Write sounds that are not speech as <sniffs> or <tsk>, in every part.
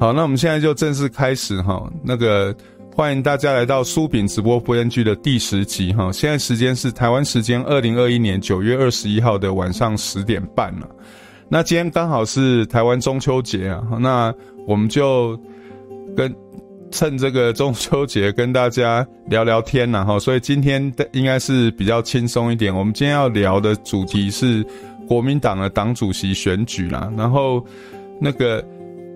好，那我们现在就正式开始哈。那个欢迎大家来到苏炳直播播音剧的第十集哈。现在时间是台湾时间二零二一年九月二十一号的晚上十点半了。那今天刚好是台湾中秋节啊，那我们就跟趁这个中秋节跟大家聊聊天呐哈。所以今天的应该是比较轻松一点。我们今天要聊的主题是国民党的党主席选举啦，然后那个。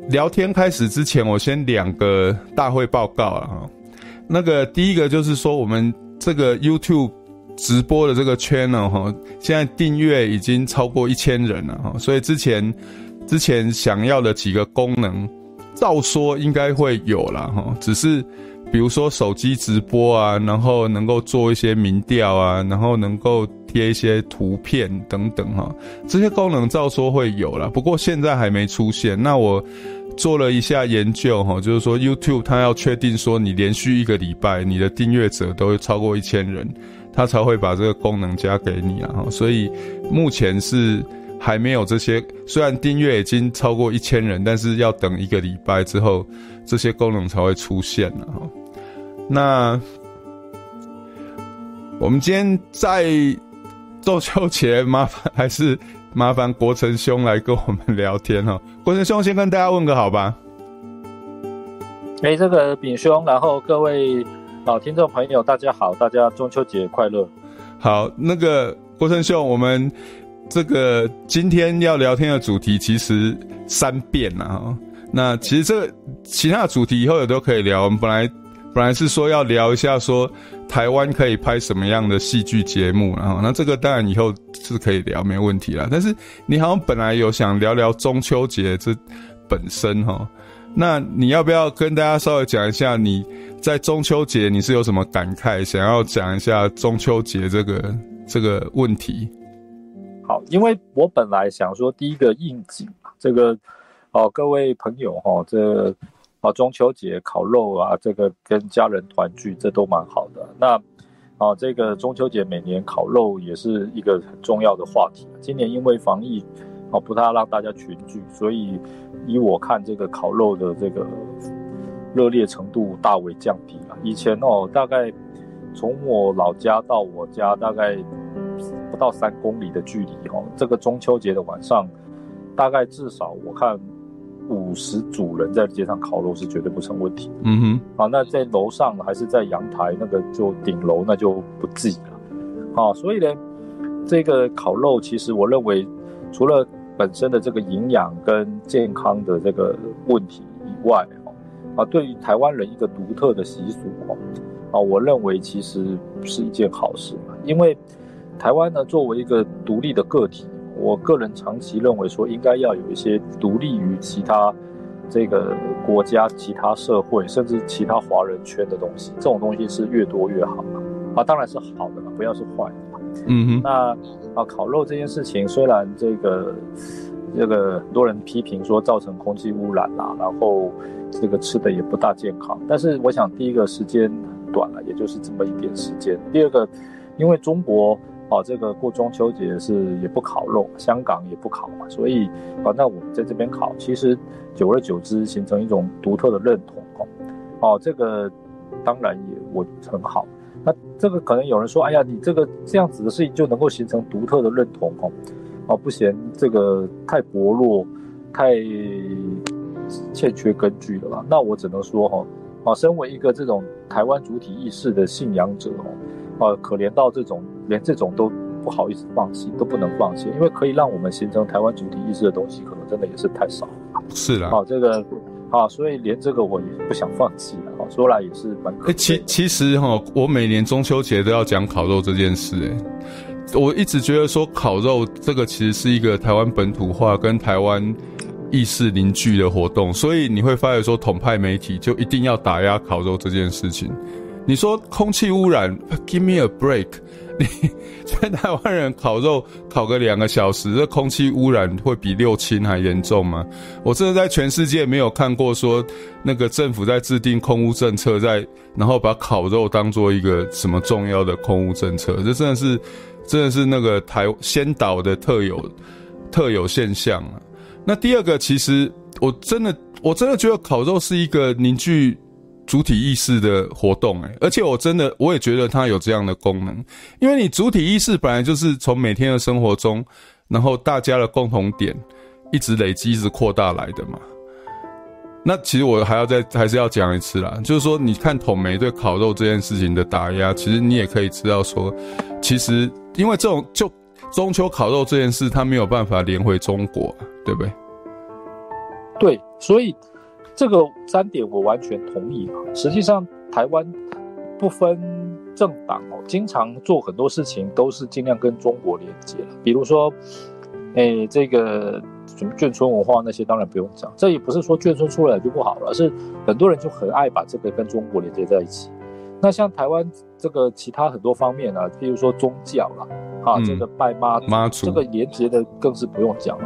聊天开始之前，我先两个大会报告了哈。那个第一个就是说，我们这个 YouTube 直播的这个圈了哈，现在订阅已经超过一千人了哈。所以之前之前想要的几个功能，照说应该会有了哈。只是比如说手机直播啊，然后能够做一些民调啊，然后能够贴一些图片等等哈，这些功能照说会有了，不过现在还没出现。那我。做了一下研究哈，就是说 YouTube 它要确定说你连续一个礼拜你的订阅者都超过一千人，它才会把这个功能加给你啊。所以目前是还没有这些，虽然订阅已经超过一千人，但是要等一个礼拜之后这些功能才会出现了。那我们今天在中秋节麻烦还是。麻烦国成兄来跟我们聊天哦，<laughs> 国成兄先跟大家问个好吧。哎、欸，这个炳兄，然后各位老听众朋友，大家好，大家中秋节快乐。好，那个国成兄，我们这个今天要聊天的主题其实三遍了哈。那其实这个其他的主题以后也都可以聊。我们本来本来是说要聊一下说。台湾可以拍什么样的戏剧节目？然后，那这个当然以后是可以聊，没问题啦。但是你好像本来有想聊聊中秋节这本身哈，那你要不要跟大家稍微讲一下你在中秋节你是有什么感慨？想要讲一下中秋节这个这个问题？好，因为我本来想说第一个应景，这个哦，各位朋友哈，这。啊，中秋节烤肉啊，这个跟家人团聚，这都蛮好的。那啊，这个中秋节每年烤肉也是一个很重要的话题。今年因为防疫，啊，不太让大家群聚，所以以我看，这个烤肉的这个热烈程度大为降低了。以前哦，大概从我老家到我家大概不到三公里的距离哦，这个中秋节的晚上，大概至少我看。五十组人在街上烤肉是绝对不成问题。嗯哼，好，那在楼上还是在阳台，那个就顶楼那就不计了。啊，所以呢，这个烤肉其实我认为，除了本身的这个营养跟健康的这个问题以外，啊，对于台湾人一个独特的习俗，啊，我认为其实是一件好事。因为台湾呢，作为一个独立的个体。我个人长期认为说，应该要有一些独立于其他这个国家、其他社会，甚至其他华人圈的东西。这种东西是越多越好啊，当然是好的了，不要是坏的嘛。嗯哼。那啊，烤肉这件事情，虽然这个这个很多人批评说造成空气污染啦，然后这个吃的也不大健康，但是我想第一个时间短了，也就是这么一点时间。第二个，因为中国。哦，这个过中秋节是也不烤肉，香港也不烤嘛，所以啊，那我们在这边烤，其实久而久之形成一种独特的认同哦。哦，这个当然也我很好。那这个可能有人说，哎呀，你这个这样子的事情就能够形成独特的认同哦？哦，不嫌这个太薄弱，太欠缺根据了吧？那我只能说哈，啊，身为一个这种台湾主体意识的信仰者哦。啊，可怜到这种连这种都不好意思放弃，都不能放弃，因为可以让我们形成台湾主体意识的东西，可能真的也是太少了。是的，好，这个，好，所以连这个我也不想放弃了。好，说来也是蛮可。其其实哈，我每年中秋节都要讲烤肉这件事。哎，我一直觉得说烤肉这个其实是一个台湾本土化跟台湾意识凝聚的活动，所以你会发现说统派媒体就一定要打压烤肉这件事情。你说空气污染，Give me a break！你 <laughs> 在台湾人烤肉烤个两个小时，这空气污染会比六轻还严重吗？我真的在全世界没有看过说那个政府在制定空污政策在，然后把烤肉当做一个什么重要的空污政策，这真的是真的是那个台先导的特有特有现象啊。那第二个，其实我真的我真的觉得烤肉是一个凝聚主体意识的活动，诶，而且我真的我也觉得它有这样的功能，因为你主体意识本来就是从每天的生活中，然后大家的共同点一直累积、一直扩大来的嘛。那其实我还要再还是要讲一次啦，就是说，你看统媒对烤肉这件事情的打压，其实你也可以知道说，其实因为这种就中秋烤肉这件事，它没有办法连回中国，对不对？对，所以这个三点我完全同意啊。实际上，台湾不分政党哦，经常做很多事情都是尽量跟中国连接了，比如说，哎，这个。什么眷村文化那些当然不用讲，这也不是说眷村出来就不好了，而是很多人就很爱把这个跟中国连接在一起。那像台湾这个其他很多方面啊，譬如说宗教啦，啊，嗯、这个拜妈妈祖，这个连接的更是不用讲了。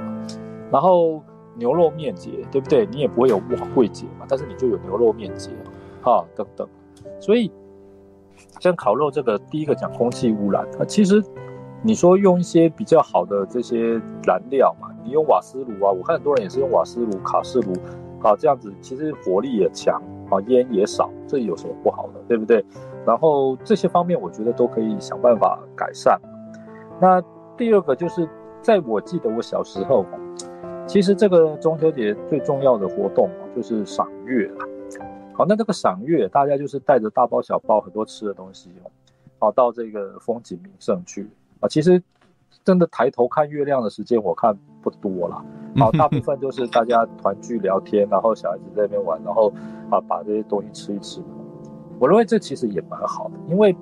然后牛肉面节，对不对？你也不会有碗粿节嘛，但是你就有牛肉面节，哈、等等。所以像烤肉这个，第一个讲空气污染啊，其实你说用一些比较好的这些燃料嘛。你用瓦斯炉啊，我看很多人也是用瓦斯炉、卡式炉，啊，这样子其实火力也强，啊，烟也少，这有什么不好的，对不对？然后这些方面我觉得都可以想办法改善。那第二个就是，在我记得我小时候，其实这个中秋节最重要的活动就是赏月了。好，那这个赏月，大家就是带着大包小包很多吃的东西哦，好，到这个风景名胜去啊，其实。真的抬头看月亮的时间，我看不多了。好，大部分就是大家团聚聊天，然后小孩子在那边玩，然后啊把这些东西吃一吃。我认为这其实也蛮好的，因为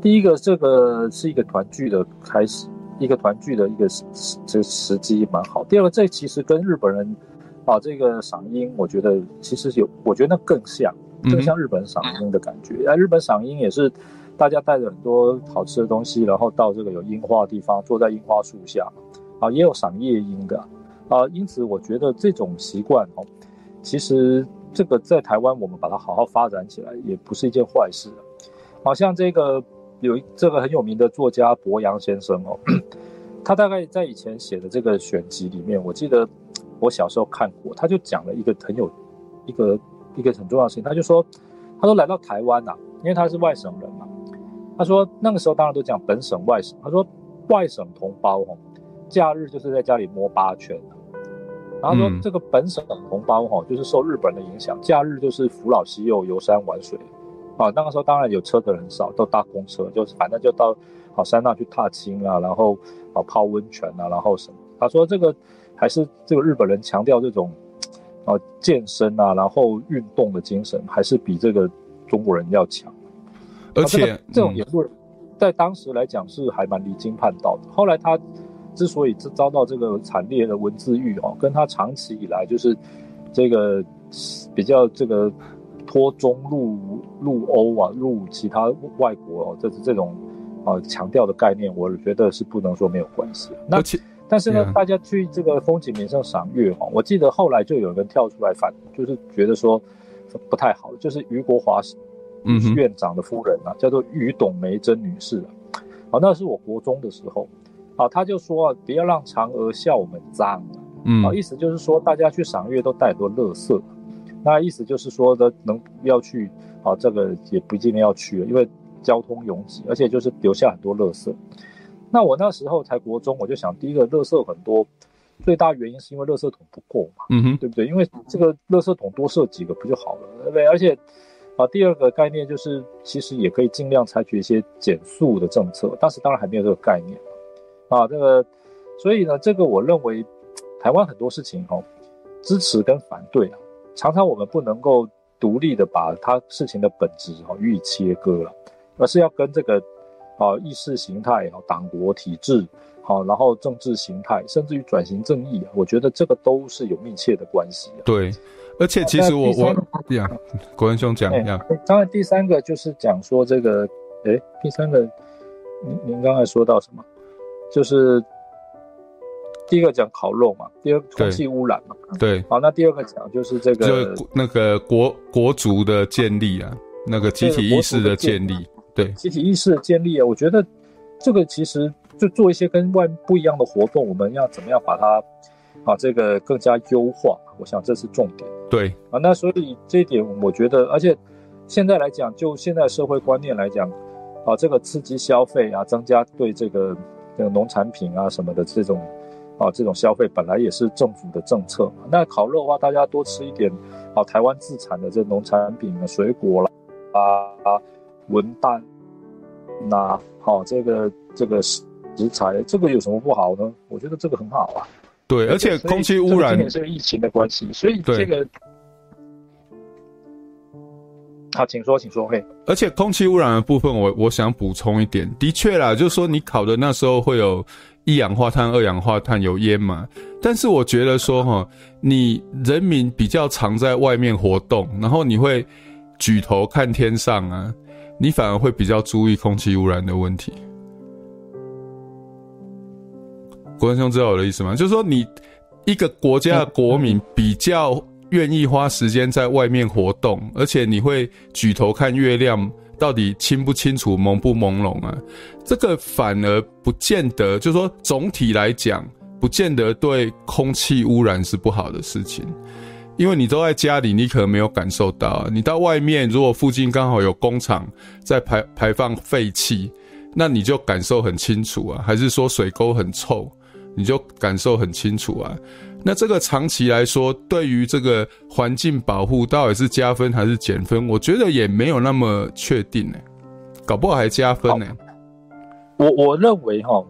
第一个这个是一个团聚的开始，一个团聚的一个时这个时机蛮好。第二个，这其实跟日本人啊这个赏樱，我觉得其实有，我觉得那更像，更像日本赏樱的感觉。啊，日本赏樱也是。大家带着很多好吃的东西，然后到这个有樱花的地方，坐在樱花树下，啊，也有赏夜樱的，啊，因此我觉得这种习惯哦，其实这个在台湾我们把它好好发展起来，也不是一件坏事。好像这个有这个很有名的作家柏杨先生哦，他大概在以前写的这个选集里面，我记得我小时候看过，他就讲了一个很有一个一个很重要的事情，他就说，他说来到台湾呐，因为他是外省人嘛。他说那个时候当然都讲本省外省。他说外省同胞哦，假日就是在家里摸八圈。然后说这个本省同胞哈，就是受日本的影响，假日就是扶老西幼游山玩水。啊，那个时候当然有车的人少，都搭公车，就是反正就到好山上去踏青啊，然后啊泡温泉啊，然后什么。他说这个还是这个日本人强调这种啊 <tsk> 健身啊，然后运动的精神，还是比这个中国人要强。而且、这个、这种言论，在当时来讲是还蛮离经叛道的。后来他之所以遭到这个惨烈的文字狱哦，跟他长期以来就是这个比较这个脱中入入欧啊，入其他外国哦，这是这种啊强调的概念，我觉得是不能说没有关系。那但是呢，大家去这个风景名胜赏月哈，我记得后来就有人跳出来反，就是觉得说不太好，就是俞国华。嗯，院长的夫人啊，叫做于董梅珍女士啊，啊，那是我国中的时候，啊，他就说啊，不要让嫦娥笑我们脏，嗯，啊，意思就是说大家去赏月都带很多垃圾，那意思就是说的能要去啊，这个也不一定要去了，因为交通拥挤，而且就是留下很多垃圾。那我那时候才国中，我就想，第一个垃圾很多，最大原因是因为垃圾桶不够嘛，嗯哼，对不对？因为这个垃圾桶多设几个不就好了，对不对？而且。啊，第二个概念就是，其实也可以尽量采取一些减速的政策，但是当然还没有这个概念。啊，这个，所以呢，这个我认为，台湾很多事情哦，支持跟反对啊，常常我们不能够独立的把它事情的本质哈予以切割了，而是要跟这个啊意识形态啊、党国体制好，然后政治形态，甚至于转型正义啊，我觉得这个都是有密切的关系。对。而且其实我我这样，国文兄讲一下。当然，第三个就是讲说这个，哎，第三个，您您刚才说到什么？就是第一个讲烤肉嘛，第二个空气污染嘛。对。好，那第二个讲就是这个，就那个国国族的建立啊，那个集体意识的建立。对，集体意识的建立啊，我觉得这个其实就做一些跟外不一样的活动，我们要怎么样把它啊这个更加优化？我想这是重点。对啊，那所以这一点我觉得，而且现在来讲，就现在社会观念来讲，啊，这个刺激消费啊，增加对这个这个农产品啊什么的这种啊这种消费，本来也是政府的政策。那烤肉的话，大家多吃一点啊，台湾自产的这农产品啊，水果啦啊，文旦呐，好这个这个食材，这个有什么不好呢？我觉得这个很好啊。对，而且空气污染，今年是疫情的关系，所以这个，对好，请说，请说，嘿。而且空气污染的部分我，我想补充一点，的确啦，就是说你烤的那时候会有一氧化碳、二氧化碳，有烟嘛。但是我觉得说哈，你人民比较常在外面活动，然后你会举头看天上啊，你反而会比较注意空气污染的问题。国文兄知道我的意思吗？就是说，你一个国家的国民比较愿意花时间在外面活动，而且你会举头看月亮，到底清不清楚、朦不朦胧啊？这个反而不见得，就是说总体来讲，不见得对空气污染是不好的事情，因为你都在家里，你可能没有感受到。你到外面，如果附近刚好有工厂在排排放废气，那你就感受很清楚啊。还是说水沟很臭？你就感受很清楚啊，那这个长期来说，对于这个环境保护到底是加分还是减分？我觉得也没有那么确定呢、欸，搞不好还加分呢、欸。我我认为哈，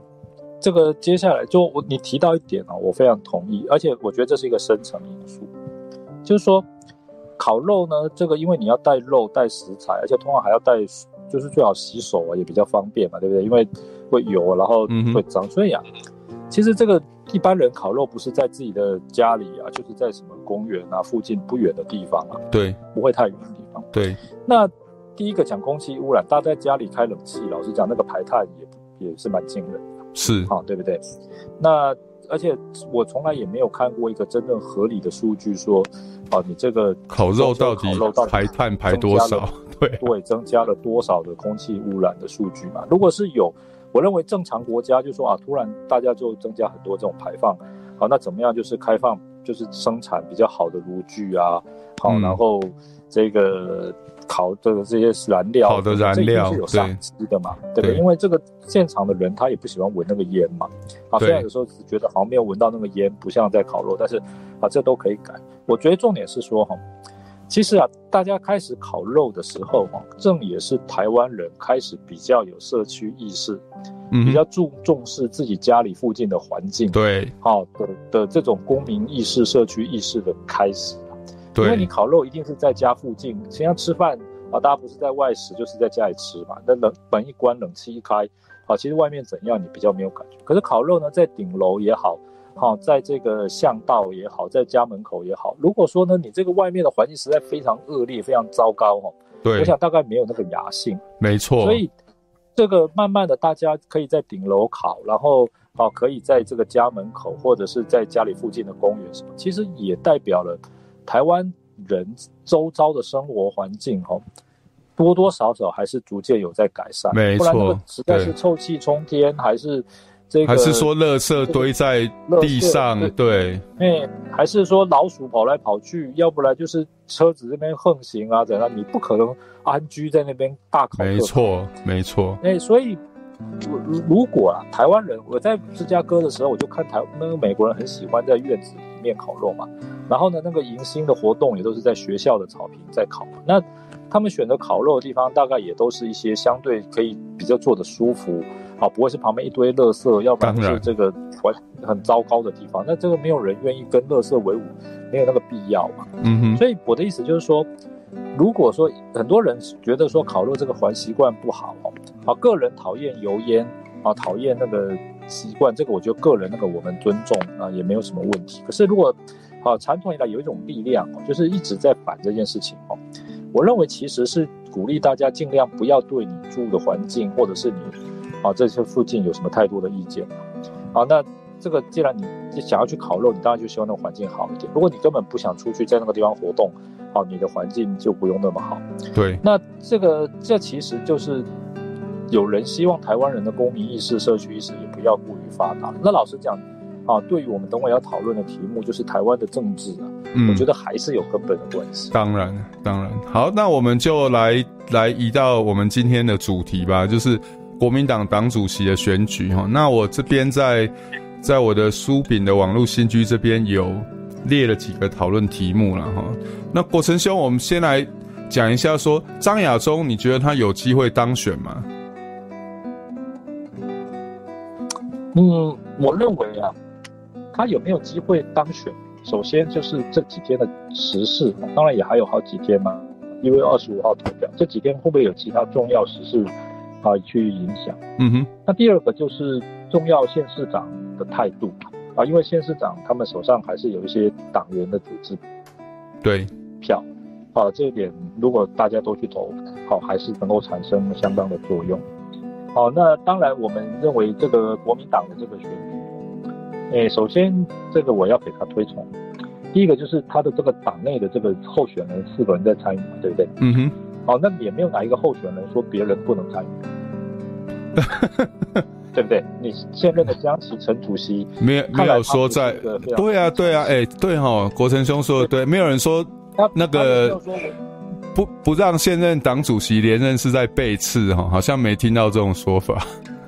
这个接下来就我你提到一点啊，我非常同意，而且我觉得这是一个深层因素，就是说烤肉呢，这个因为你要带肉带食材，而且通常还要带，就是最好洗手啊，也比较方便嘛，对不对？因为会油，然后会脏，所以啊。其实这个一般人烤肉不是在自己的家里啊，就是在什么公园啊附近不远的地方啊，对，不会太远的地方。对，那第一个讲空气污染，大家在家里开冷气，老实讲，那个排碳也也是蛮惊人的，是啊，对不对？那而且我从来也没有看过一个真正合理的数据说，啊，你这个烤肉到底排碳排多少？<laughs> 对对，增加了多少的空气污染的数据嘛？如果是有。我认为正常国家就说啊，突然大家就增加很多这种排放，好，那怎么样？就是开放，就是生产比较好的炉具啊，好，然后这个烤这个这些燃料，好的燃料是有上机的嘛，对不对？因为这个现场的人他也不喜欢闻那个烟嘛，啊，虽然有时候只觉得好像没有闻到那个烟，不像在烤肉，但是啊，这都可以改。我觉得重点是说哈。其实啊，大家开始烤肉的时候，正也是台湾人开始比较有社区意识，嗯，比较注重视自己家里附近的环境，对，好的的这种公民意识、社区意识的开始。对，因为你烤肉一定是在家附近，实际上吃饭啊，大家不是在外食，就是在家里吃嘛。那冷门一关，冷气一开，啊，其实外面怎样你比较没有感觉。可是烤肉呢，在顶楼也好。好，在这个巷道也好，在家门口也好，如果说呢，你这个外面的环境实在非常恶劣、非常糟糕哦，对，我想大概没有那个雅兴，没错。所以这个慢慢的，大家可以在顶楼烤，然后哦，可以在这个家门口或者是在家里附近的公园什么，其实也代表了台湾人周遭的生活环境哈，多多少少还是逐渐有在改善，没错。不然那个实在是臭气冲天，还是。这个、还是说，垃圾堆在地上，对，哎，还是说老鼠跑来跑去，要不然就是车子这边横行啊，怎样？你不可能安居在那边大烤。没错，没错。哎，所以，如果啊，台湾人，我在芝加哥的时候，我就看台那个美国人很喜欢在院子里面烤肉嘛，然后呢，那个迎新的活动也都是在学校的草坪在烤。那他们选择烤肉的地方，大概也都是一些相对可以比较坐的舒服。好，不会是旁边一堆垃圾，要不然是这个环很糟糕的地方。那这个没有人愿意跟垃圾为伍，没有那个必要嘛。嗯哼。所以我的意思就是说，如果说很多人觉得说烤肉这个环习惯不好，啊，个人讨厌油烟啊，讨厌那个习惯，这个我觉得个人那个我们尊重啊，也没有什么问题。可是如果啊，传统以来有一种力量，就是一直在反这件事情哦，我认为其实是鼓励大家尽量不要对你住的环境或者是你。啊，这些附近有什么太多的意见？好，那这个既然你想要去烤肉，你当然就希望那个环境好一点。如果你根本不想出去在那个地方活动，好，你的环境就不用那么好。对，那这个这其实就是有人希望台湾人的公民意识、社区意识也不要过于发达。那老实讲，啊，对于我们等会要讨论的题目，就是台湾的政治啊，嗯，我觉得还是有根本的关系。当然，当然。好，那我们就来来移到我们今天的主题吧，就是国民党党主席的选举哈。那我这边在在我的书饼的网络新居这边有列了几个讨论题目了哈。那国成兄，我们先来讲一下，说张亚中，你觉得他有机会当选吗？嗯，我认为啊，他有没有机会当选？首先就是这几天的时事，当然也还有好几天嘛。因为二十五号投票，这几天会不会有其他重要时事啊去影响？嗯哼。那第二个就是重要县市长的态度啊，因为县市长他们手上还是有一些党员的组织，对票啊，这一点如果大家都去投，好、啊，还是能够产生相当的作用。好，那当然，我们认为这个国民党的这个选举，诶，首先这个我要给他推崇。第一个就是他的这个党内的这个候选人四个人在参与嘛，对不对？嗯哼。好，那也没有哪一个候选人说别人不能参与，<laughs> 对不对？你现任的江启臣主席没有没有说在，对啊对啊，哎对哈，国成兄说的对，没有人说那个。不不让现任党主席连任是在背刺哈，好像没听到这种说法。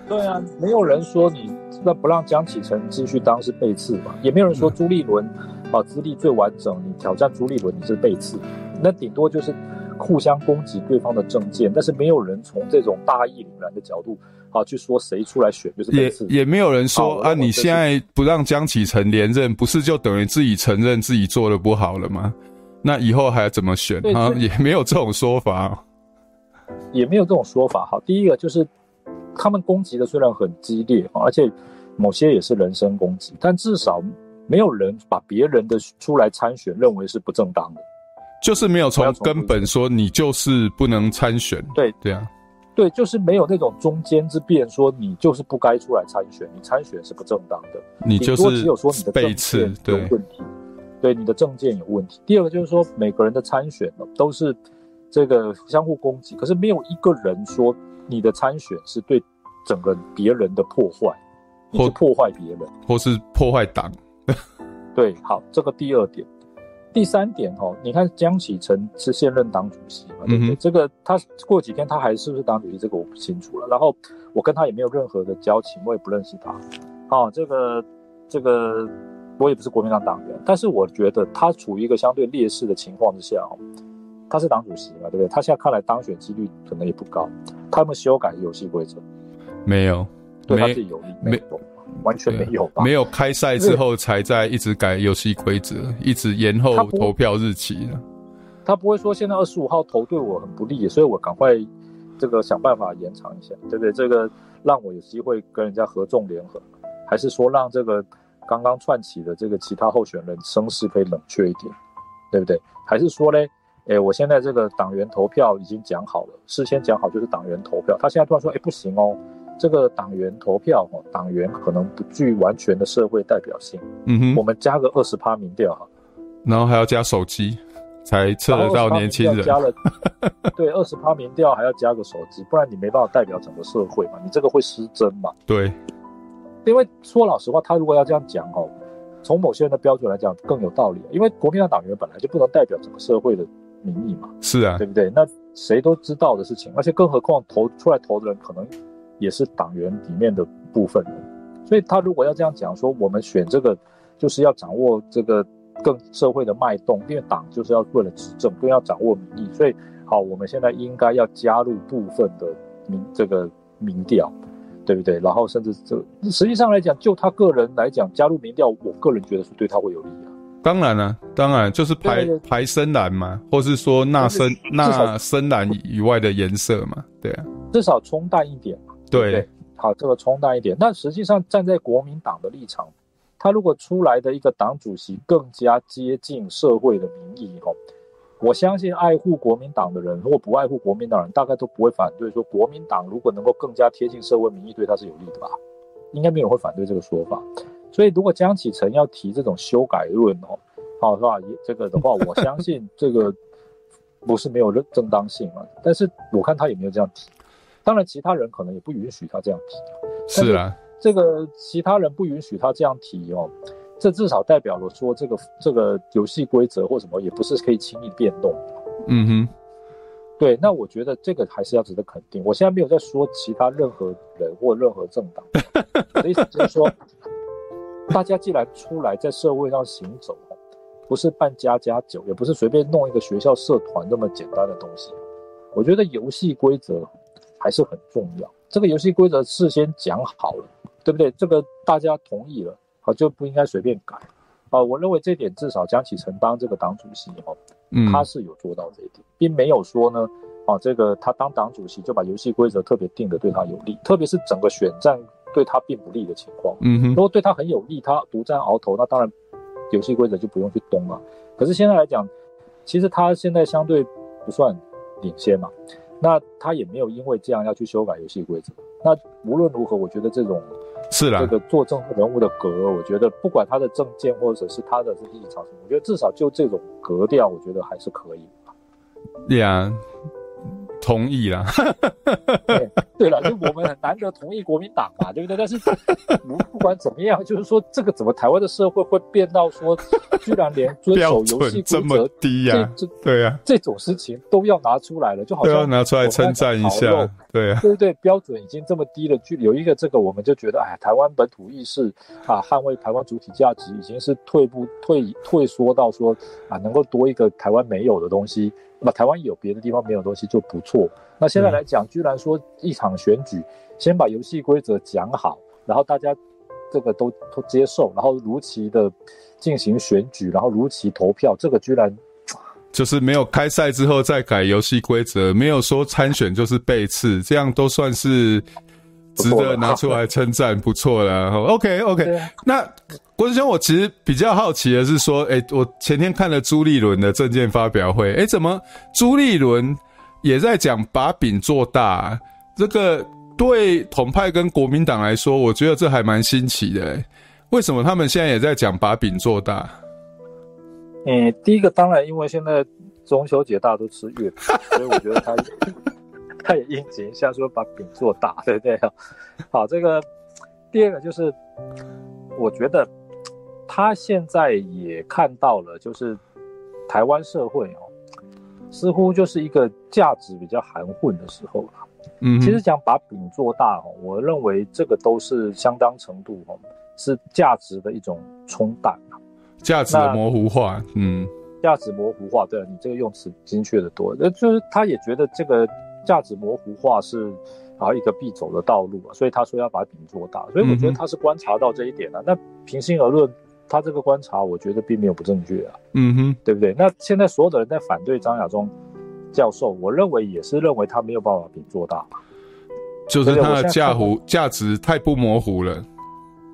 对啊，没有人说你那不让江启臣继续当是背刺嘛，也没有人说朱立伦啊资历最完整，你挑战朱立伦你是背刺，那顶多就是互相攻击对方的政见，但是没有人从这种大义凛然的角度啊去说谁出来选就是。也也没有人说啊，你现在不让江启臣连任，不是就等于自己承认自己做的不好了吗？那以后还要怎么选啊？也没有这种说法，也没有这种说法。好，第一个就是他们攻击的虽然很激烈，而且某些也是人身攻击，但至少没有人把别人的出来参选认为是不正当的，就是没有从根本说你就是不能参选。对对啊，对，就是没有那种中间之辩，说你就是不该出来参选，你参选是不正当的，你就是只有说你的背刺有问题。对你的证件有问题。第二个就是说，每个人的参选呢都是这个相互攻击，可是没有一个人说你的参选是对整个别人的破坏，或是破坏别人，或是破坏党。<laughs> 对，好，这个第二点。第三点哦，你看江启臣是现任党主席嘛，对不对？嗯、这个他过几天他还是不是党主席，这个我不清楚了。然后我跟他也没有任何的交情，我也不认识他。哦，这个这个。我也不是国民党党员，但是我觉得他处于一个相对劣势的情况之下哦，他是党主席嘛，对不对？他现在看来当选几率可能也不高。他们修改游戏规则？没有，对他自己有利？没有，完全没有吧？没有开赛之后才在一直改游戏规则，一直延后投票日期他，他不会说现在二十五号投对我很不利，所以我赶快这个想办法延长一下，对不对？这个让我有机会跟人家合纵联合，还是说让这个？刚刚串起的这个其他候选人声势可以冷却一点，对不对？还是说嘞？哎，我现在这个党员投票已经讲好了，事先讲好就是党员投票。他现在突然说，哎，不行哦，这个党员投票哦，党员可能不具完全的社会代表性。嗯哼，我们加个二十趴民调哈，然后还要加手机才测得到年轻人。加了，<laughs> 对，二十趴民调还要加个手机，不然你没办法代表整个社会嘛，你这个会失真嘛？对。因为说老实话，他如果要这样讲哦，从某些人的标准来讲更有道理。因为国民党党员本来就不能代表整个社会的民意嘛，是啊，对不对？那谁都知道的事情，而且更何况投出来投的人可能也是党员里面的部分人，所以他如果要这样讲说，我们选这个就是要掌握这个更社会的脉动，因为党就是要为了执政，更要掌握民意，所以好，我们现在应该要加入部分的民这个民调。对不对？然后甚至这实际上来讲，就他个人来讲，加入民调，我个人觉得是对他会有利啊。当然了、啊，当然就是排排深蓝嘛，或是说那深那深蓝以外的颜色嘛，对啊，至少冲淡一点嘛。对，对，好，这个冲淡一点。那实际上站在国民党的立场，他如果出来的一个党主席更加接近社会的民意，哦。我相信爱护国民党的人，如果不爱护国民党的人，大概都不会反对说国民党如果能够更加贴近社会民意，对他是有利的吧？应该没有人会反对这个说法。所以如果江启臣要提这种修改论哦，好是吧？这个的话，我相信这个不是没有正当性嘛。但是我看他也没有这样提。当然，其他人可能也不允许他这样提。是啊，这个其他人不允许他这样提哦，这至少代表了说这个这个游戏规则或什么也不是可以轻易变动的。嗯哼，对，那我觉得这个还是要值得肯定。我现在没有在说其他任何人或任何政党，我的意思就是说，大家既然出来在社会上行走，不是办家家酒，也不是随便弄一个学校社团那么简单的东西。我觉得游戏规则还是很重要。这个游戏规则事先讲好了，对不对？这个大家同意了，好，就不应该随便改。啊，我认为这点至少江启臣当这个党主席哦，他是有做到这一点，并没有说呢，啊，这个他当党主席就把游戏规则特别定的对他有利，特别是整个选战对他并不利的情况。嗯哼，如果对他很有利，他独占鳌头，那当然游戏规则就不用去动了。可是现在来讲，其实他现在相对不算。领先嘛，那他也没有因为这样要去修改游戏规则。那无论如何，我觉得这种是这个做政治人物的格，我觉得不管他的政见或者是他的这立场，我觉得至少就这种格调，我觉得还是可以。对啊。同意啦，对 <laughs> 对了，就我们很难得同意国民党嘛，对不对？但是不不管怎么样，就是说这个怎么台湾的社会会变到说，居然连 <laughs> 遵守游戏规则这么低呀？这对呀，这种事情都要拿出来了，就好像要拿出来称赞一下，对啊，对对，标准已经这么低了，就有一个这个我们就觉得，哎，台湾本土意识啊，捍卫台湾主体价值已经是退步退退缩到说啊，能够多一个台湾没有的东西。那台湾有别的地方没有东西就不错。那现在来讲，居然说一场选举，先把游戏规则讲好，然后大家这个都都接受，然后如期的进行选举，然后如期投票，这个居然就是没有开赛之后再改游戏规则，没有说参选就是背刺，这样都算是。值得拿出来称赞，不错了。<laughs> OK OK，那国师兄，我其实比较好奇的是说，哎、欸，我前天看了朱立伦的政见发表会，哎、欸，怎么朱立伦也在讲把饼做大？这个对统派跟国民党来说，我觉得这还蛮新奇的、欸。为什么他们现在也在讲把饼做大？嗯、欸，第一个当然因为现在中秋节大家都吃月饼，<laughs> 所以我觉得他。他也应景一下，说把饼做大，对不对？好，这个第二个就是，我觉得他现在也看到了，就是台湾社会哦，似乎就是一个价值比较含混的时候了。嗯，其实讲把饼做大哦，我认为这个都是相当程度哦，是价值的一种冲淡啊，价值的模糊化。嗯，价值模糊化，对，你这个用词精确的多。那就是他也觉得这个。价值模糊化是啊一个必走的道路啊，所以他说要把饼做大，所以我觉得他是观察到这一点了、啊。嗯、那平心而论，他这个观察我觉得并没有不正确啊，嗯哼，对不对？那现在所有的人在反对张亚中教授，我认为也是认为他没有办法饼做大，就是他的价糊价值太不模糊了。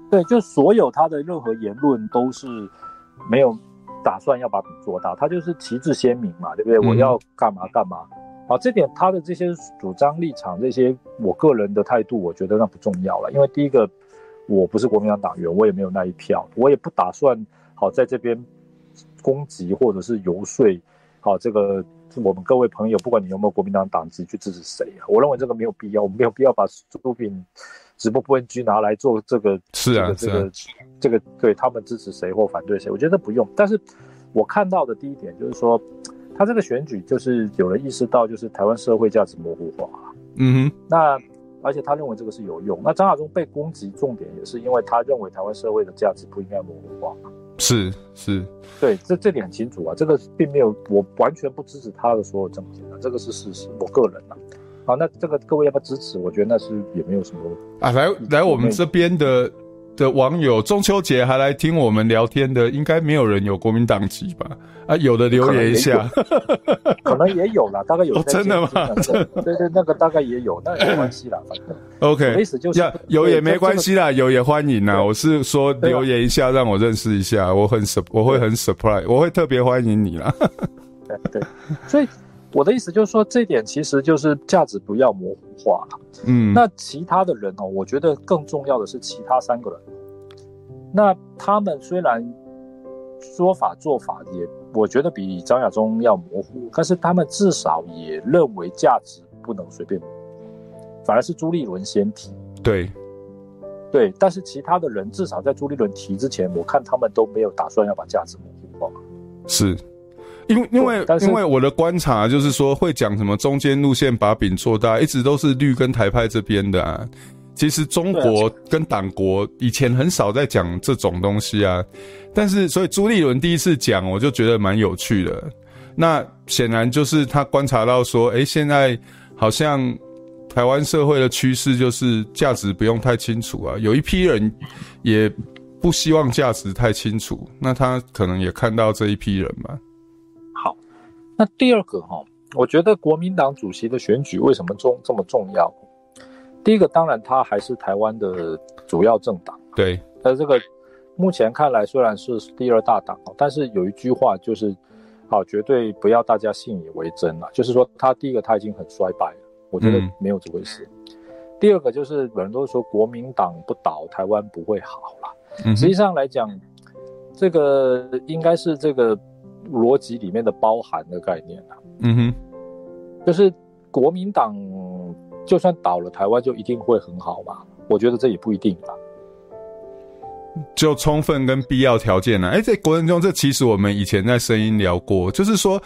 对，就所有他的任何言论都是没有打算要把饼做大，他就是旗帜鲜明嘛，对不对？嗯、我要干嘛干嘛。好，这点他的这些主张立场，这些我个人的态度，我觉得那不重要了。因为第一个，我不是国民党党员，我也没有那一票，我也不打算好在这边攻击或者是游说。好，这个我们各位朋友，不管你有没有国民党党籍去支持谁啊，我认为这个没有必要，我们没有必要把作品直播播音机拿来做这个是啊，这个这个这个对他们支持谁或反对谁，我觉得不用。但是我看到的第一点就是说。他这个选举就是有人意识到，就是台湾社会价值模糊化。嗯哼，那而且他认为这个是有用。那张亚中被攻击，重点也是因为他认为台湾社会的价值不应该模糊化。是是，对，这这点很清楚啊。这个并没有，我完全不支持他的所有政见啊，这个是事实。我个人啊，好，那这个各位要不要支持？我觉得那是也没有什么啊。来来，我们这边的。的网友中秋节还来听我们聊天的，应该没有人有国民党籍吧？啊，有的留言一下，可能也有 <laughs> 了，大概有、哦。真的吗？<laughs> 对对，那个大概也有，那也没关系啦，反正。OK，意思就是有也没关系啦，有也欢迎啦。我是说留言一下，让我认识一下，我很 sur，我会很 surprise，我会特别欢迎你啦。对对，所以。我的意思就是说，这点其实就是价值不要模糊化了。嗯，那其他的人哦，我觉得更重要的是其他三个人。那他们虽然说法做法也，我觉得比张亚中要模糊，但是他们至少也认为价值不能随便模糊。反而是朱立伦先提。对，对，但是其他的人至少在朱立伦提之前，我看他们都没有打算要把价值模糊化。是，因为因为因为我的观察就是说，会讲什么中间路线把饼做大，一直都是绿跟台派这边的啊。其实中国跟党国以前很少在讲这种东西啊，但是所以朱立伦第一次讲，我就觉得蛮有趣的。那显然就是他观察到说，哎，现在好像。台湾社会的趋势就是价值不用太清楚啊，有一批人也不希望价值太清楚，那他可能也看到这一批人吧。好，那第二个哈，我觉得国民党主席的选举为什么重这么重要？第一个当然他还是台湾的主要政党，对。那这个目前看来虽然是第二大党，但是有一句话就是，好，绝对不要大家信以为真了，就是说他第一个他已经很衰败了。我觉得没有这回事。嗯、第二个就是有人都说国民党不倒，台湾不会好了。嗯、实际上来讲，这个应该是这个逻辑里面的包含的概念啊。嗯哼，就是国民党就算倒了，台湾就一定会很好嘛？我觉得这也不一定吧。就充分跟必要条件呢？哎，在国人中，这其实我们以前在声音聊过，就是说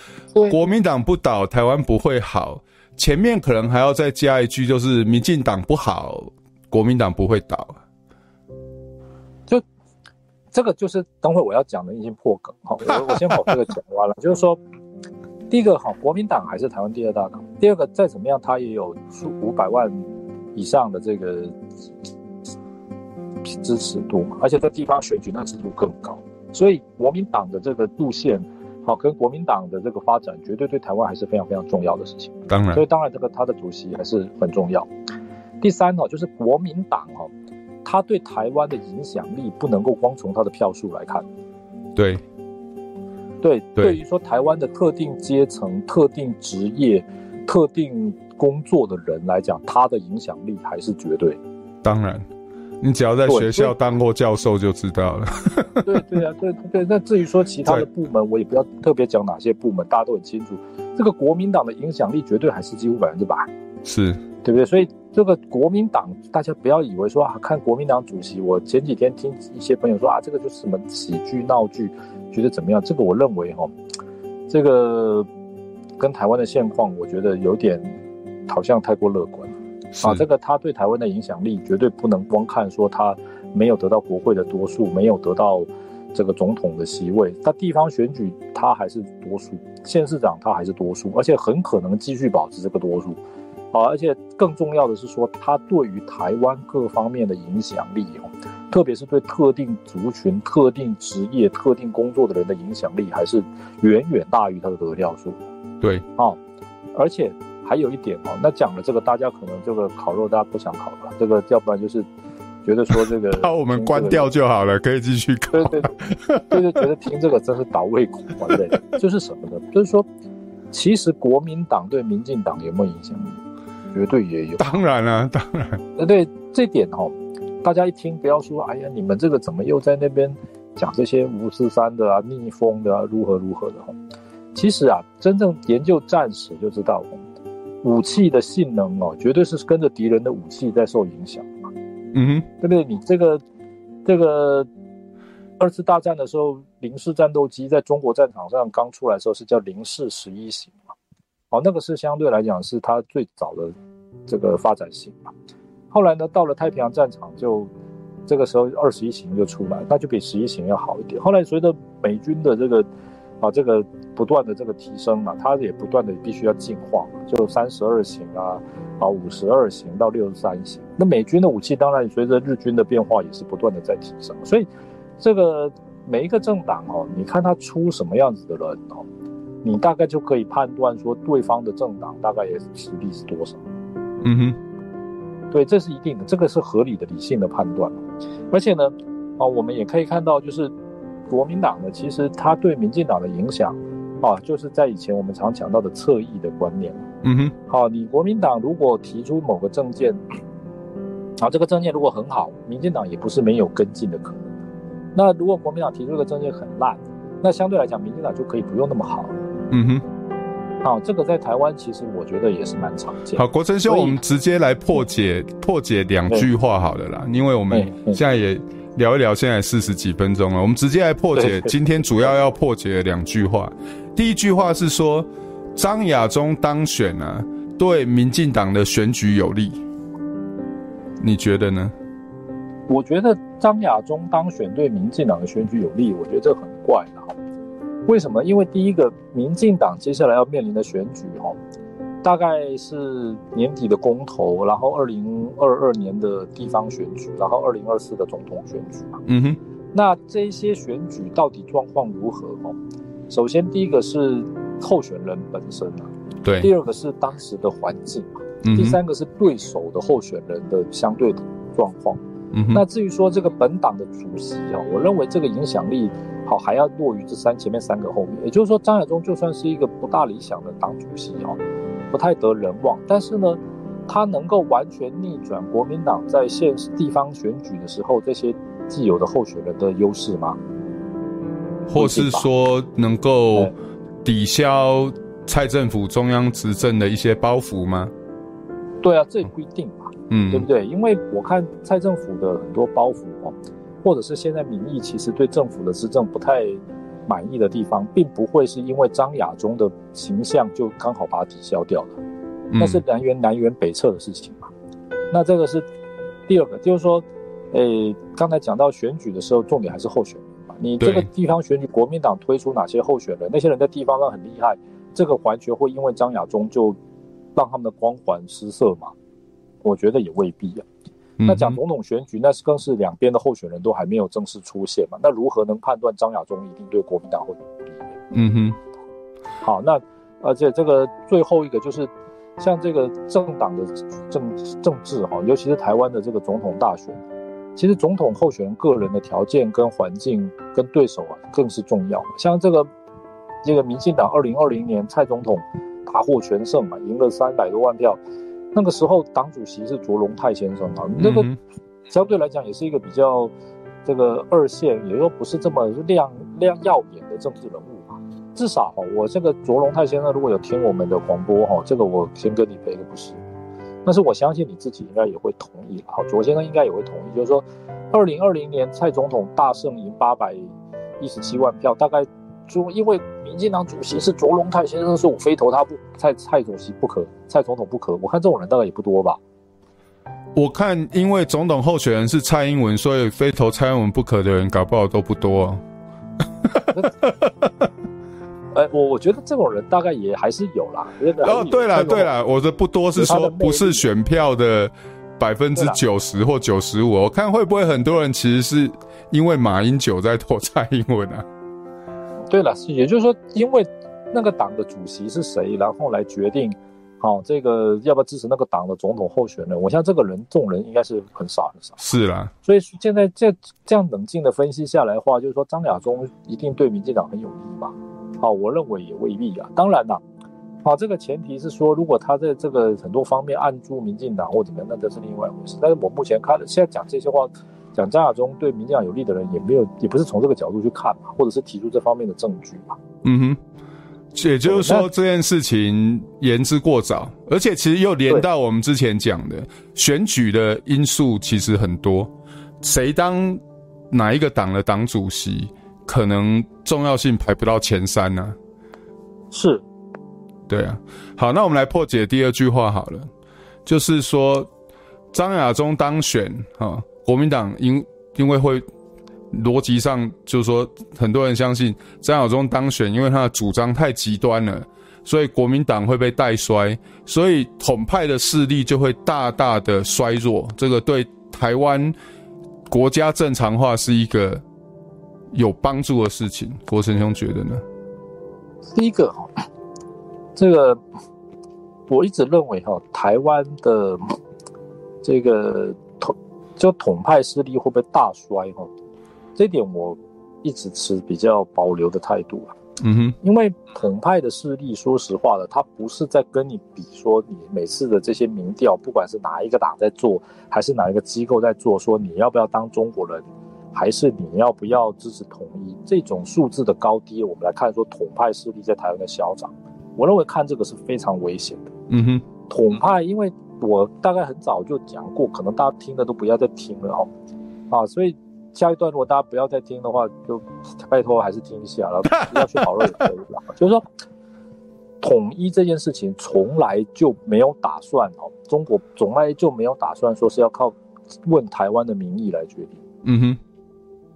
国民党不倒，台湾不会好。前面可能还要再加一句，就是民进党不好，国民党不会倒。就这个就是等会我要讲的已经破梗哈，我 <laughs> 我先把这个讲完了。就是说，第一个哈，国民党还是台湾第二大党。第二个再怎么样，它也有数五百万以上的这个支持度，而且在地方选举那支持度更高，所以国民党的这个路线。好，跟国民党的这个发展，绝对对台湾还是非常非常重要的事情。当然，所以当然这个他的主席还是很重要。第三呢，就是国民党哈，他对台湾的影响力不能够光从他的票数来看。对，对，对于说台湾的特定阶层、特定职业、特定工作的人来讲，他的影响力还是绝对。当然。你只要在学校当过教授就知道了。对对啊，对对。那至于说其他的部门，我也不要特别讲哪些部门，大家都很清楚。这个国民党的影响力绝对还是几乎百分之百，是对不对？所以这个国民党，大家不要以为说啊，看国民党主席，我前几天听一些朋友说啊，这个就是什么喜剧闹剧，觉得怎么样？这个我认为哈，这个跟台湾的现况，我觉得有点好像太过乐观。啊，这个他对台湾的影响力绝对不能光看说他没有得到国会的多数，没有得到这个总统的席位，他地方选举他还是多数，县市长他还是多数，而且很可能继续保持这个多数。啊，而且更重要的是说，他对于台湾各方面的影响力哦，特别是对特定族群、特定职业、特定工作的人的影响力，还是远远大于他的得票数。对，啊，而且。还有一点哦，那讲了这个，大家可能这个烤肉大家不想烤了，这个要不然就是觉得说这个，<laughs> 那我们关掉就好了，可以继续烤。对对对，就是觉得听这个真是倒胃口啊！对，就是什么呢？就是说，其实国民党对民进党有没有影响力？绝对也有。当然了，<laughs> 当然。呃，对这点哦，大家一听不要说，哎呀，你们这个怎么又在那边讲这些五四三的啊、逆风的啊、如何如何的？其实啊，真正研究战史就知道。武器的性能哦，绝对是跟着敌人的武器在受影响嘛。嗯哼，对不对？你这个这个二次大战的时候，零式战斗机在中国战场上刚出来的时候是叫零式十一型哦，那个是相对来讲是它最早的这个发展型嘛。后来呢，到了太平洋战场就这个时候二十一型就出来，那就比十一型要好一点。后来随着美军的这个啊这个。不断的这个提升嘛，它也不断的必须要进化嘛，就三十二型啊，啊五十二型到六十三型。那美军的武器当然随着日军的变化也是不断的在提升，所以这个每一个政党哦，你看他出什么样子的人哦，你大概就可以判断说对方的政党大概也是实力是多少。嗯哼，对，这是一定的，这个是合理的、理性的判断。而且呢，啊，我们也可以看到，就是国民党呢，其实它对民进党的影响。啊，就是在以前我们常讲到的侧翼的观念。嗯哼，好，你国民党如果提出某个政见，啊，这个政见如果很好，民进党也不是没有跟进的可能。那如果国民党提出一个政见很烂，那相对来讲，民进党就可以不用那么好。嗯哼，好，这个在台湾其实我觉得也是蛮常见。好，国成兄，我们直接来破解破解两句话好了啦，因为我们现在也聊一聊，现在四十几分钟了，我们直接来破解今天主要要破解的两句话。第一句话是说张亚中当选啊，对民进党的选举有利，你觉得呢？我觉得张亚中当选对民进党的选举有利，我觉得这很怪的哈。为什么？因为第一个，民进党接下来要面临的选举，哈，大概是年底的公投，然后二零二二年的地方选举，然后二零二四的总统选举嘛。嗯哼。那这些选举到底状况如何？哈，首先第一个是候选人本身啊，对。第二个是当时的环境，嗯。第三个是对手的候选人的相对的状况。嗯。那至于说这个本党的主席啊，我认为这个影响力。好，还要落于这三前面三个后面，也就是说，张亚中就算是一个不大理想的党主席哦，不太得人望，但是呢，他能够完全逆转国民党在县地方选举的时候这些既有的候选人的优势吗？或是说能够抵消蔡政府中央执政的一些包袱吗？对啊，这也不一定嘛，嗯，对不对？因为我看蔡政府的很多包袱哦。或者是现在民意其实对政府的执政不太满意的地方，并不会是因为张亚中的形象就刚好把它抵消掉了，那是南辕南辕北辙的事情嘛。那这个是第二个，就是说，诶，刚才讲到选举的时候，重点还是候选人嘛。你这个地方选举，国民党推出哪些候选人，那些人在地方上很厉害，这个环节会因为张亚中就让他们的光环失色嘛？我觉得也未必啊。那讲总统选举，那是更是两边的候选人都还没有正式出现嘛？那如何能判断张亚中一定对国民党会有利？嗯哼。好，那而且这个最后一个就是，像这个政党的政政治哈，尤其是台湾的这个总统大选，其实总统候选人个人的条件跟环境跟对手啊更是重要。像这个这个民进党二零二零年蔡总统大获全胜嘛，赢了三百多万票。那个时候，党主席是卓荣泰先生啊，那个相对来讲也是一个比较这个二线，也又不是这么亮亮耀眼的政治人物啊。至少哈，我这个卓荣泰先生如果有听我们的广播哈，这个我先跟你赔个不是。但是我相信你自己应该也会同意好，卓先生应该也会同意，就是说，二零二零年蔡总统大胜赢八百一十七万票，大概。说，因为民进党主席是卓荣泰先生，是我非投他不蔡蔡主席不可，蔡总统不可。我看这种人大概也不多吧。我看，因为总统候选人是蔡英文，所以非投蔡英文不可的人，搞不好都不多。<laughs> 哎，我我觉得这种人大概也还是有啦。哦，对了对了，我的不多是说不是选票的百分之九十或九十五。我看会不会很多人其实是因为马英九在投蔡英文啊？对了，也就是说，因为那个党的主席是谁，然后来决定，好、哦，这个要不要支持那个党的总统候选人？我想这个人，这种人应该是很少很少。是啦，所以现在这这样冷静的分析下来的话，就是说张亚中一定对民进党很有利嘛？好，我认为也未必啊。当然啦，好，这个前提是说，如果他在这个很多方面按住民进党或怎么样，那这是另外一回事。但是我目前看，现在讲这些话。讲张亚中对民进党有利的人也没有，也不是从这个角度去看嘛，或者是提出这方面的证据嘛。嗯哼，也就是说这件事情言之过早，而且其实又连到我们之前讲的选举的因素，其实很多，谁当哪一个党的党主席，可能重要性排不到前三呢、啊？是，对啊。好，那我们来破解第二句话好了，就是说张亚中当选哈。国民党因因为会逻辑上就是说，很多人相信张亚中当选，因为他的主张太极端了，所以国民党会被带衰，所以统派的势力就会大大的衰弱。这个对台湾国家正常化是一个有帮助的事情。国成兄觉得呢？第一个哈，这个我一直认为哈，台湾的这个。就统派势力会不会大衰哈？这点我一直持比较保留的态度啊。嗯哼，因为统派的势力，说实话的，他不是在跟你比说你每次的这些民调，不管是哪一个党在做，还是哪一个机构在做，说你要不要当中国人，还是你要不要支持统一，这种数字的高低，我们来看说统派势力在台湾的嚣张。我认为看这个是非常危险的。嗯哼，统派，因为我大概很早就讲过，可能大家听的都不要再听了哦。啊，所以下一段如果大家不要再听的话，就拜托还是听一下了，不 <laughs> 要去讨论也可以了。就是说，统一这件事情从来就没有打算哦，中国从来就没有打算说是要靠问台湾的民意来决定。嗯哼，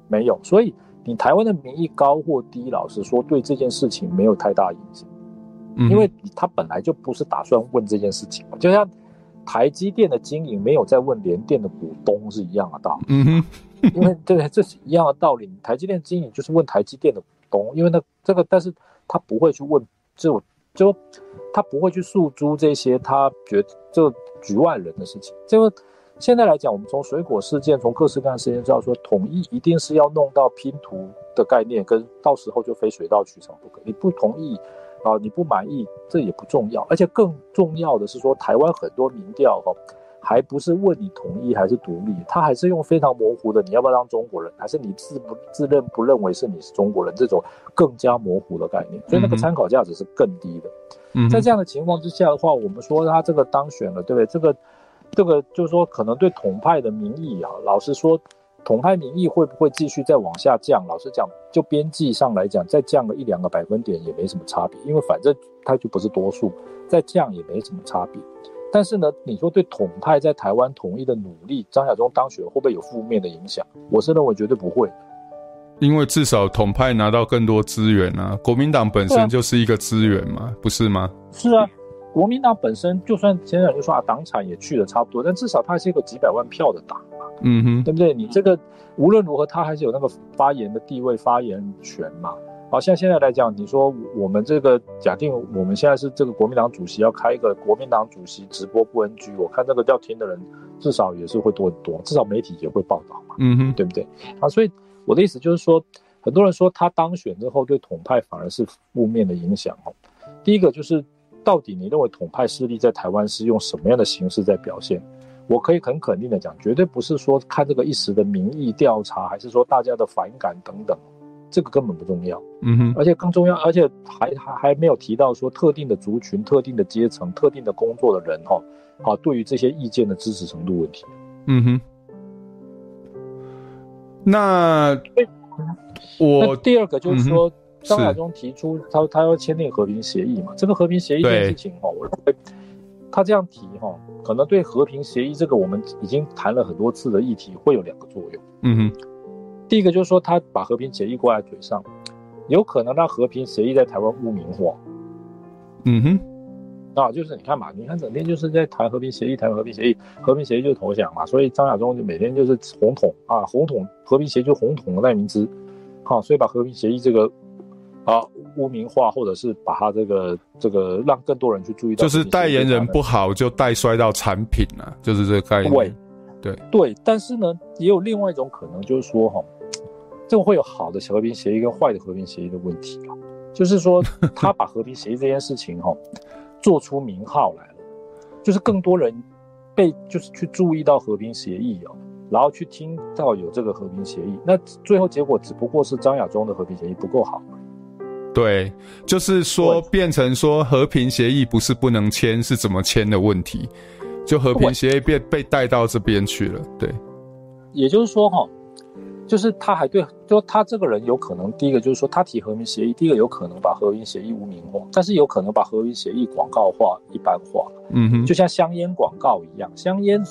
没有，所以你台湾的民意高或低，老实说，对这件事情没有太大影响。因为他本来就不是打算问这件事情，就像台积电的经营没有在问联电的股东是一样的道理。嗯哼，因为对，这是一样的道理。台积电经营就是问台积电的股东，因为那这个，但是他不会去问，就就他不会去诉诸这些他觉得这局外人的事情。这个现在来讲，我们从水果事件，从各式各样的事件知道，说统一一定是要弄到拼图的概念，跟到时候就非水到渠成不可。你不同意。啊，你不满意，这也不重要，而且更重要的是说，台湾很多民调哈，还不是问你同意还是独立，他还是用非常模糊的，你要不要当中国人，还是你自不自认不认为是你是中国人这种更加模糊的概念，所以那个参考价值是更低的。嗯，在这样的情况之下的话，我们说他这个当选了，对不对？这个这个就是说，可能对统派的民意啊，老实说。统派民意会不会继续再往下降？老实讲，就边际上来讲，再降个一两个百分点也没什么差别，因为反正它就不是多数，再降也没什么差别。但是呢，你说对统派在台湾统一的努力，张亚中当选会不会有负面的影响？我是认为绝对不会，因为至少统派拿到更多资源啊，国民党本身就是一个资源嘛，不是吗？是啊，国民党本身就算现在就说啊，党产也去的差不多，但至少它是一个几百万票的党。嗯哼，对不对？你这个无论如何，他还是有那个发言的地位、发言权嘛。好像现在来讲，你说我们这个假定我们现在是这个国民党主席要开一个国民党主席直播不 NG，我看这个要听的人至少也是会多很多，至少媒体也会报道嘛。嗯哼，对不对？啊，所以我的意思就是说，很多人说他当选之后对统派反而是负面的影响哦。第一个就是，到底你认为统派势力在台湾是用什么样的形式在表现？我可以很肯定的讲，绝对不是说看这个一时的民意调查，还是说大家的反感等等，这个根本不重要。嗯哼，而且更重要，而且还还还没有提到说特定的族群、特定的阶层、特定的工作的人哈，啊，对于这些意见的支持程度问题。嗯哼，那我那第二个就是说，张亚中提出他他要签订和平协议嘛，这个和平协议这件事情哈，我认为他这样提哈。可能对和平协议这个我们已经谈了很多次的议题会有两个作用。嗯哼，第一个就是说他把和平协议挂在嘴上，有可能让和平协议在台湾污名化。嗯哼，啊，就是你看嘛，你看整天就是在谈和平协议，谈和平协议，和平协议就是投降嘛，所以张亚中就每天就是红统啊，红统和平协议就红统的代名词，好，所以把和平协议这个。啊，污名化，或者是把它这个这个让更多人去注意到，就是代言人不好就带衰到产品啊，就是这个概念。对。对。对，但是呢，也有另外一种可能，就是说哈，这个会有好的和平协议跟坏的和平协议的问题啊，就是说 <laughs> 他把和平协议这件事情哈做出名号来了，就是更多人被就是去注意到和平协议哦，然后去听到有这个和平协议，那最后结果只不过是张亚中的和平协议不够好。对，就是说变成说和平协议不是不能签，是怎么签的问题，就和平协议被被带到这边去了。对，也就是说哈，就是他还对，就他这个人有可能，第一个就是说他提和平协议，第一个有可能把和平协议污名化，但是有可能把和平协议广告化、一般化。嗯哼，就像香烟广告一样，香烟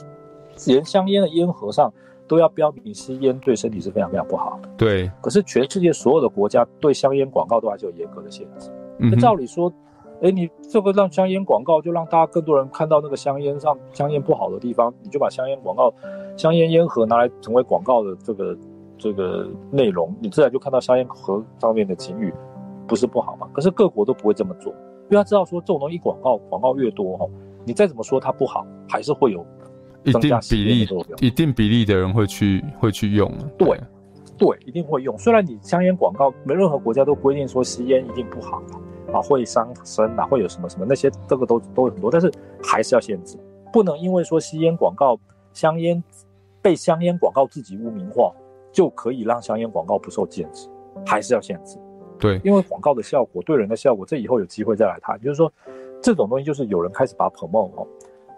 连香烟的烟盒上。都要标明吸烟对身体是非常非常不好的。对，可是全世界所有的国家对香烟广告都还是有严格的限制。那、嗯、照理说，哎，你这个让香烟广告就让大家更多人看到那个香烟上香烟不好的地方，你就把香烟广告、香烟烟盒拿来成为广告的这个这个内容，你自然就看到香烟盒上面的警语，不是不好吗？可是各国都不会这么做，因为他知道说这种东西广告广告越多哈，你再怎么说它不好，还是会有。一定比例，一定比例的人会去会去用。对，对，一定会用。虽然你香烟广告，没任何国家都规定说吸烟一定不好啊，会伤身啊，会有什么什么那些，这个都都有很多，但是还是要限制，不能因为说吸烟广告，香烟被香烟广告自己污名化，就可以让香烟广告不受限制，还是要限制。对，因为广告的效果对人的效果，这以后有机会再来谈。就是说，这种东西就是有人开始把它 promote 哦。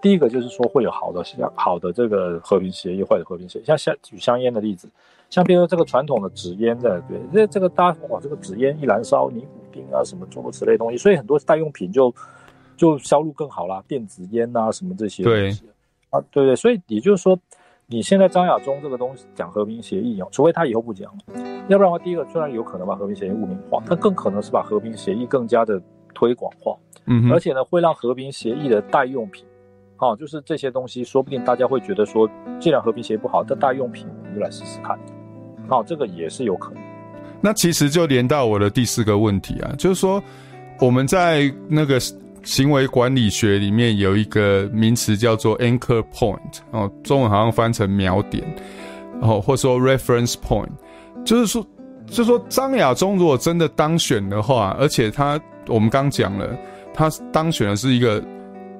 第一个就是说会有好的好的这个和平协议，坏的和平协议。像像举香烟的例子，像比如说这个传统的纸烟的，对，这这个大家哇，这个纸烟一燃烧，尼古丁啊什么诸如此类东西，所以很多代用品就就销路更好啦，电子烟啊什么这些东西。对啊，对对，所以也就是说。你现在张亚中这个东西讲和平协议哦，除非他以后不讲，要不然的话，第一个虽然有可能把和平协议污名化，但更可能是把和平协议更加的推广化，嗯，而且呢，会让和平协议的代用品，哦，就是这些东西，说不定大家会觉得说，既然和平协议不好，但代用品我们就来试试看，好，这个也是有可能。那其实就连到我的第四个问题啊，就是说我们在那个。行为管理学里面有一个名词叫做 anchor point，哦，中文好像翻成秒点，哦，或者说 reference point，就是说，就是说张亚中如果真的当选的话，而且他我们刚讲了，他当选的是一个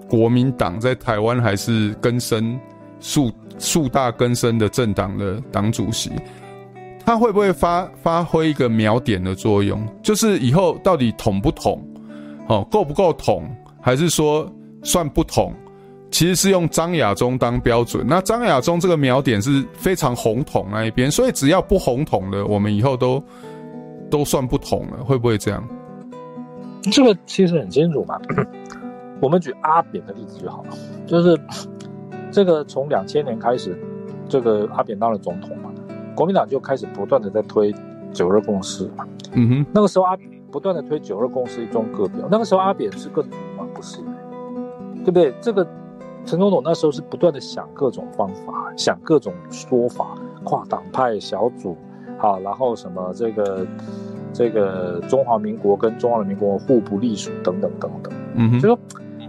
国民党在台湾还是根深树树大根深的政党的党主席，他会不会发发挥一个秒点的作用？就是以后到底统不统？哦，够不够统，还是说算不统？其实是用张亚中当标准。那张亚中这个秒点是非常红统那一边，所以只要不红统的，我们以后都都算不统了，会不会这样？这个其实很清楚嘛。我们举阿扁的例子就好了，就是 <sniffs> 这个从两千年开始，这个阿扁当了总统嘛，国民党就开始不断的在推九二共识嘛。嗯哼，那个时候阿扁。不断的推九二共识一中各表，那个时候阿扁是更吗？不是，对不对？这个陈总统那时候是不断的想各种方法，想各种说法，跨党派小组，好，然后什么这个这个中华民国跟中华人民共和国互不隶属等等等等。嗯哼，就说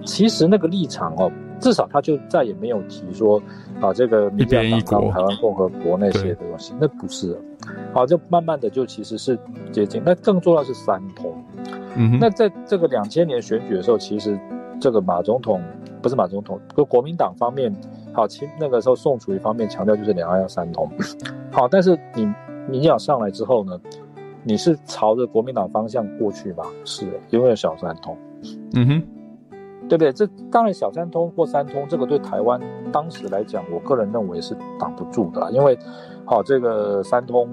其实那个立场哦，至少他就再也没有提说啊这个民进党当台湾共和国那些的东西，那不是。好，就慢慢的就其实是接近。那更重要是三通。嗯哼，那在这个两千年选举的时候，其实这个马总统不是马总统，就国民党方面，好，其那个时候宋楚瑜方面强调就是两岸要三通。好，但是你民进党上来之后呢，你是朝着国民党方向过去吗？是，因为有小三通。嗯哼，对不对？这当然小三通或三通，这个对台湾当时来讲，我个人认为是挡不住的，因为。好，这个三通，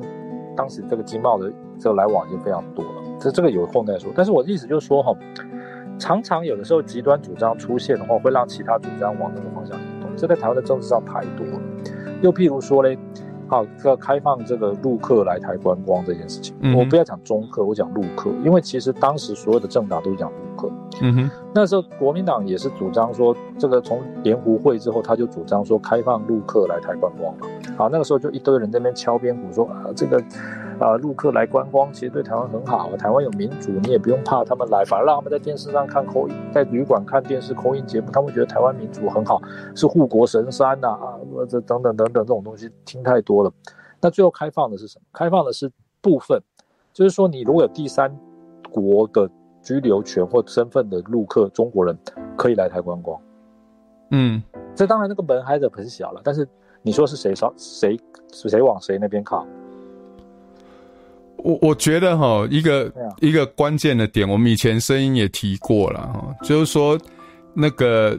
当时这个经贸的这个来往已经非常多了，这这个有空再说。但是我的意思就是说，哈，常常有的时候极端主张出现的话，会让其他主张往那个方向移动。这在台湾的政治上太多了。又譬如说嘞，好，这个开放这个陆客来台观光这件事情，嗯、我不要讲中客，我讲陆客，因为其实当时所有的政党都讲陆客。嗯哼，那时候国民党也是主张说，这个从莲湖会之后，他就主张说开放陆客来台观光嘛。好，那个时候就一堆人在那边敲边鼓说啊，这个啊陆客来观光其实对台湾很好，台湾有民主，你也不用怕他们来，反而让他们在电视上看口音，在旅馆看电视口音节目，他们觉得台湾民主很好，是护国神山呐啊，这等等等等这种东西听太多了。那最后开放的是什么？开放的是部分，就是说你如果有第三国的。居留权或身份的陆客中国人可以来台观光，嗯，这当然那个门还是很小了，但是你说是谁少谁谁往谁那边靠？我我觉得哈，一个、啊、一个关键的点，我们以前声音也提过了哈，就是说那个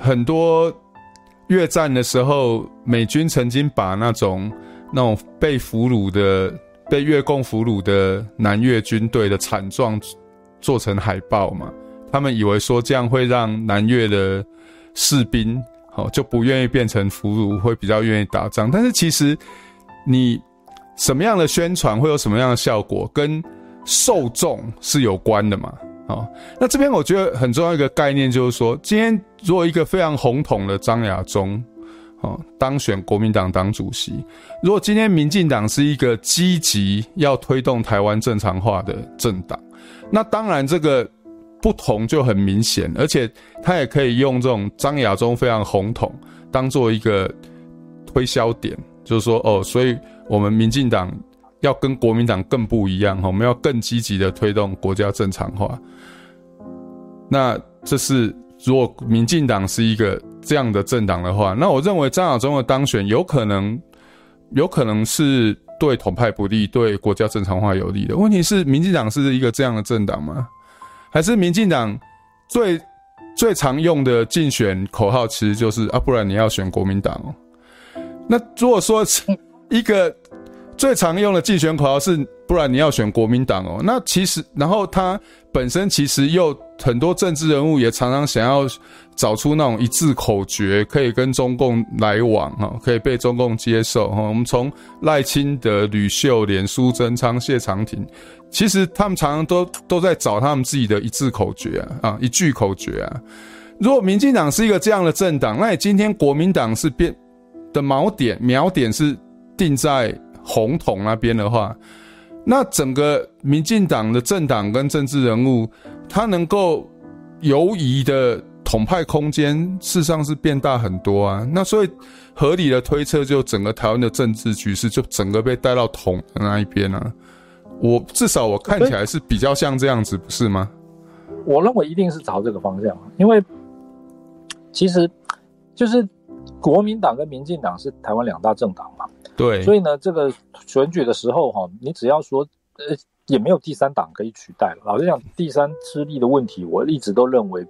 很多越战的时候，美军曾经把那种那种被俘虏的、被越共俘虏的南越军队的惨状。做成海报嘛，他们以为说这样会让南越的士兵哦就不愿意变成俘虏，会比较愿意打仗。但是其实你什么样的宣传会有什么样的效果，跟受众是有关的嘛。哦，那这边我觉得很重要一个概念就是说，今天如果一个非常红统的张亚中哦当选国民党党主席，如果今天民进党是一个积极要推动台湾正常化的政党。那当然，这个不同就很明显，而且他也可以用这种张亚中非常红统当做一个推销点，就是说哦，所以我们民进党要跟国民党更不一样，我们要更积极的推动国家正常化。那这是如果民进党是一个这样的政党的话，那我认为张亚中的当选有可能，有可能是对统派不利，对国家正常化有利的。问题是，民进党是一个这样的政党吗？还是民进党最最常用的竞选口号其实就是啊，不然你要选国民党哦？那如果说一个最常用的竞选口号是不然你要选国民党哦，那其实然后他本身其实又很多政治人物也常常想要找出那种一致口诀，可以跟中共来往哈，可以被中共接受哈。我们从赖清德、吕秀莲、苏贞昌、谢长廷，其实他们常常都都在找他们自己的一致口诀啊啊，一句口诀啊。如果民进党是一个这样的政党，那你今天国民党是变的锚点锚点是定在红统那边的话，那整个民进党的政党跟政治人物，他能够游移的统派空间，事实上是变大很多啊。那所以合理的推测，就整个台湾的政治局势就整个被带到统的那一边啊。我至少我看起来是比较像这样子，不是吗？我认为一定是朝这个方向，因为其实就是国民党跟民进党是台湾两大政党嘛。对，所以呢，这个选举的时候哈，你只要说，呃，也没有第三党可以取代了。老实讲，第三势力的问题，我一直都认为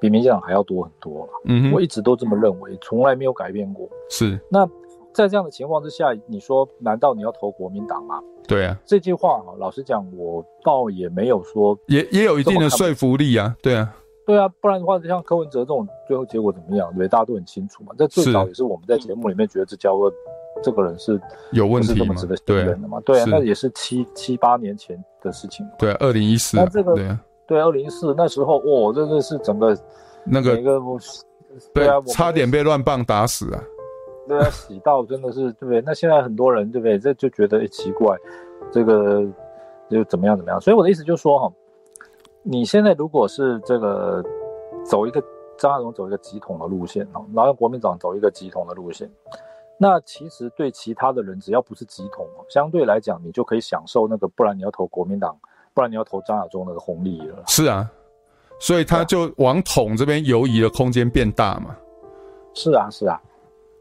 比民进党还要多很多了。嗯，我一直都这么认为，从来没有改变过。是。那在这样的情况之下，你说难道你要投国民党吗？对啊。这句话哈，老实讲，我倒也没有说，也也有一定的说服力啊。对啊。对啊，不然的话，像柯文哲这种最后结果怎么样，对，大家都很清楚嘛。这最早也是我们在节目里面觉得这叫做。这个人是有问题吗？这么值得信任的吗？对啊，那也是七七八年前的事情。对啊，二零一四。那这个对二零一四那时候，哇，真的是整个那个个对啊，差点被乱棒打死啊！对啊，洗到真的是对不对？那现在很多人对不对？这就觉得奇怪，这个就怎么样怎么样？所以我的意思就是说哈，你现在如果是这个走一个张亚荣走一个急统的路线哦，然后国民党走一个急统的路线。那其实对其他的人，只要不是极统，相对来讲，你就可以享受那个，不然你要投国民党，不然你要投张亚中那个红利了。是啊，所以他就往统这边游移的空间变大嘛。是啊，是啊。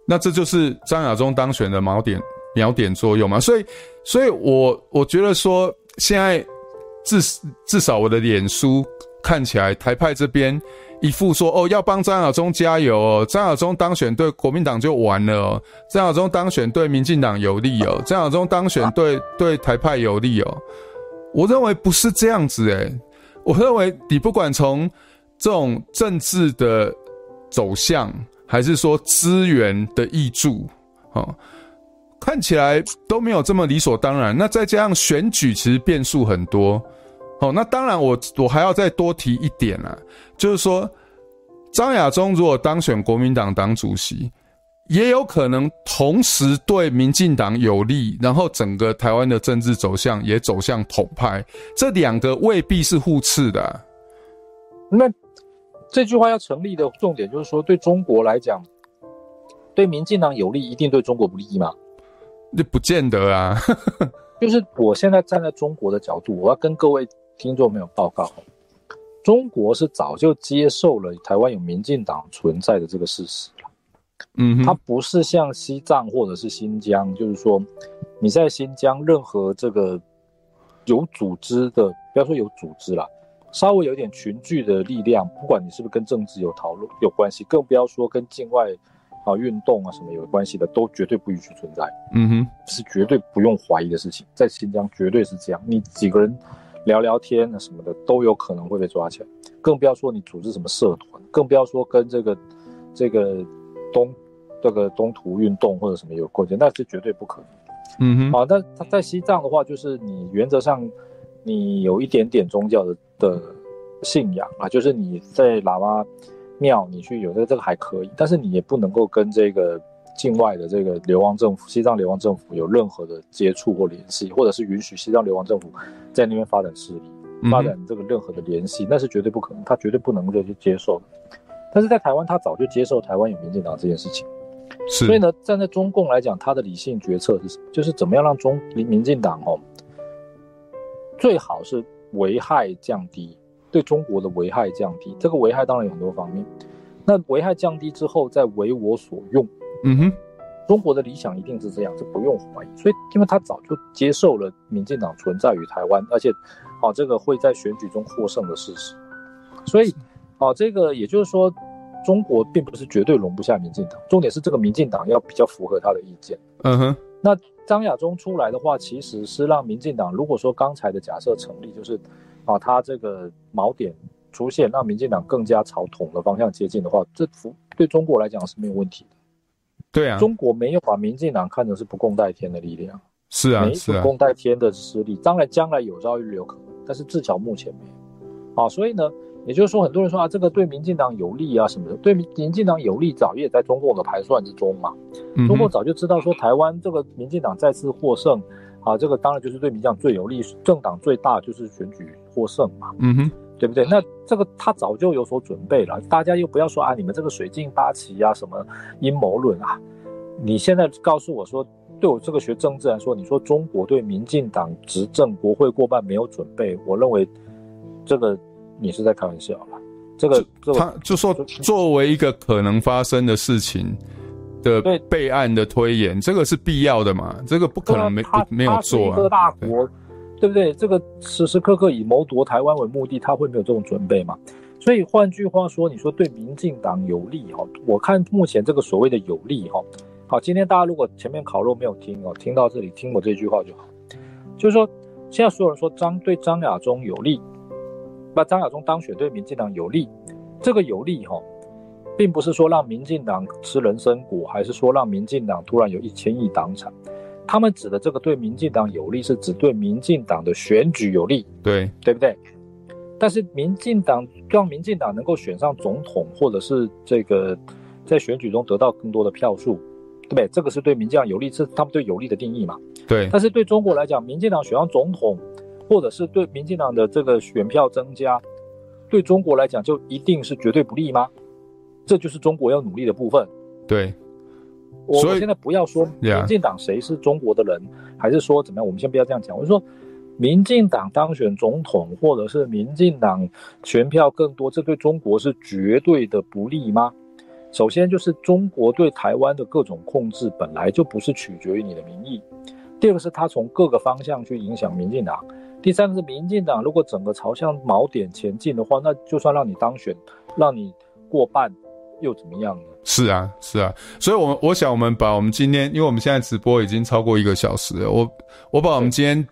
那这就是张亚中当选的锚点锚点作用嘛。所以，所以我我觉得说，现在至至少我的脸书看起来，台派这边。一副说哦，要帮张亚中加油哦，张亚中当选对国民党就完了哦，张亚中当选对民进党有利哦，张亚中当选对对台派有利哦。我认为不是这样子诶，我认为你不管从这种政治的走向，还是说资源的挹注，哦，看起来都没有这么理所当然。那再加上选举其实变数很多。哦，那当然我，我我还要再多提一点啊，就是说，张亚中如果当选国民党党主席，也有可能同时对民进党有利，然后整个台湾的政治走向也走向统派，这两个未必是互斥的啊。那这句话要成立的重点就是说，对中国来讲，对民进党有利，一定对中国不利吗？那不见得啊。<laughs> 就是我现在站在中国的角度，我要跟各位。听众没有报告，中国是早就接受了台湾有民进党存在的这个事实了。嗯，它不是像西藏或者是新疆，就是说你在新疆任何这个有组织的，不要说有组织了，稍微有点群聚的力量，不管你是不是跟政治有讨论有关系，更不要说跟境外啊运动啊什么有关系的，都绝对不允许存在。嗯哼，是绝对不用怀疑的事情，在新疆绝对是这样。你几个人。聊聊天啊什么的都有可能会被抓起来，更不要说你组织什么社团，更不要说跟这个这个东这个东土运动或者什么有关系，那是绝对不可能。嗯哼，啊，但他在西藏的话，就是你原则上你有一点点宗教的的信仰啊，就是你在喇嘛庙你去有这个这个还可以，但是你也不能够跟这个。境外的这个流亡政府，西藏流亡政府有任何的接触或联系，或者是允许西藏流亡政府在那边发展势力、发展这个任何的联系，那是绝对不可能，他绝对不能够去接受的。但是在台湾，他早就接受台湾有民进党这件事情，是。所以呢，站在中共来讲，他的理性决策是什么？就是怎么样让中民进党哦，最好是危害降低，对中国的危害降低。这个危害当然有很多方面，那危害降低之后，再为我所用。嗯哼，中国的理想一定是这样，这不用怀疑。所以，因为他早就接受了民进党存在于台湾，而且，啊，这个会在选举中获胜的事实。所以，啊，这个也就是说，中国并不是绝对容不下民进党，重点是这个民进党要比较符合他的意见。嗯哼。那张亚中出来的话，其实是让民进党，如果说刚才的假设成立，就是，啊，他这个锚点出现，让民进党更加朝统的方向接近的话，这符对中国来讲是没有问题的。对啊，中国没有把民进党看成是不共戴天的力量，是啊，没不共戴天的实力，当然将来有朝一日有可能，但是至少目前没有。啊，所以呢，也就是说，很多人说啊，这个对民进党有利啊什么的，对民民进党有利，早也在中共的盘算之中嘛。中共早就知道说，台湾这个民进党再次获胜，啊，这个当然就是对民进党最有利，政党最大就是选举获胜嘛。嗯哼。对不对？那这个他早就有所准备了，大家又不要说啊，你们这个水镜八旗啊，什么阴谋论啊？你现在告诉我说，对我这个学政治来说，你说中国对民进党执政国会过半没有准备，我认为这个你是在开玩笑了。这个他就说，作为一个可能发生的事情的备案的推演，这个是必要的嘛？这个不可能没没有做啊。大国。对不对？这个时时刻刻以谋夺台湾为目的，他会没有这种准备吗？所以换句话说，你说对民进党有利哈？我看目前这个所谓的有利哈，好，今天大家如果前面烤肉没有听哦，听到这里听我这句话就好，就是说现在所有人说张对张亚中有利，把张亚中当选对民进党有利，这个有利哈，并不是说让民进党吃人参果，还是说让民进党突然有一千亿党产。他们指的这个对民进党有利，是指对民进党的选举有利，对对不对？但是民进党让民进党能够选上总统，或者是这个在选举中得到更多的票数，对不对？这个是对民进党有利，是他们对有利的定义嘛？对。但是对中国来讲，民进党选上总统，或者是对民进党的这个选票增加，对中国来讲就一定是绝对不利吗？这就是中国要努力的部分。对。我我现在不要说民进党谁是中国的人，还是说怎么样，我们先不要这样讲。我就说，民进党当选总统，或者是民进党选票更多，这对中国是绝对的不利吗？首先就是中国对台湾的各种控制本来就不是取决于你的民意。第二个是他从各个方向去影响民进党。第三个是民进党如果整个朝向锚点前进的话，那就算让你当选，让你过半。又怎么样呢？是啊，是啊，所以我，我我想，我们把我们今天，因为我们现在直播已经超过一个小时了，我我把我们今天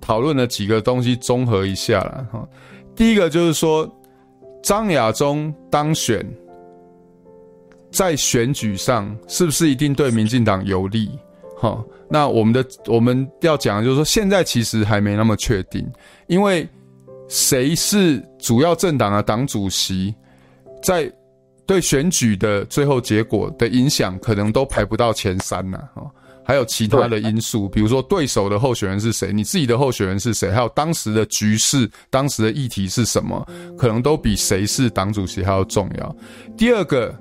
讨论的几个东西综合一下了哈。第一个就是说，张亚中当选，在选举上是不是一定对民进党有利？哈，那我们的我们要讲的就是说，现在其实还没那么确定，因为谁是主要政党的党主席，在。对选举的最后结果的影响，可能都排不到前三呢。哦，还有其他的因素，比如说对手的候选人是谁，你自己的候选人是谁，还有当时的局势、当时的议题是什么，可能都比谁是党主席还要重要。第二个，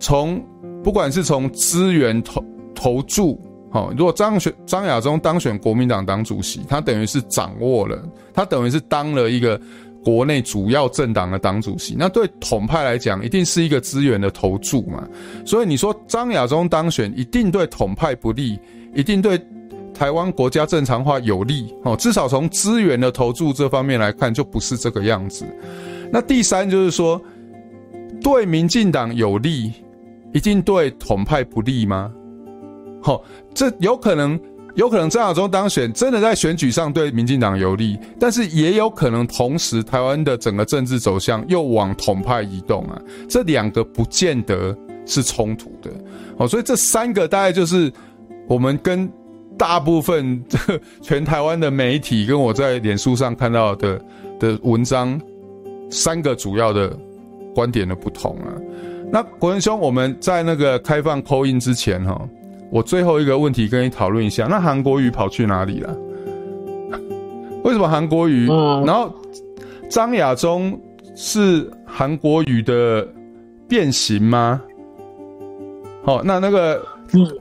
从不管是从资源投投注，哦，如果张选张亚中当选国民党党主席，他等于是掌握了，他等于是当了一个。国内主要政党的党主席，那对统派来讲，一定是一个资源的投注嘛。所以你说张亚中当选，一定对统派不利，一定对台湾国家正常化有利哦。至少从资源的投注这方面来看，就不是这个样子。那第三就是说，对民进党有利，一定对统派不利吗？好，这有可能。有可能张亚中当选，真的在选举上对民进党有利，但是也有可能同时台湾的整个政治走向又往统派移动啊，这两个不见得是冲突的。哦，所以这三个大概就是我们跟大部分 <laughs> 全台湾的媒体跟我在脸书上看到的的文章三个主要的观点的不同啊。那国仁兄，我们在那个开放 call in 之前哈。我最后一个问题跟你讨论一下，那韩国瑜跑去哪里了？<laughs> 为什么韩国瑜？嗯，然后张亚中是韩国瑜的变形吗？好，那那个，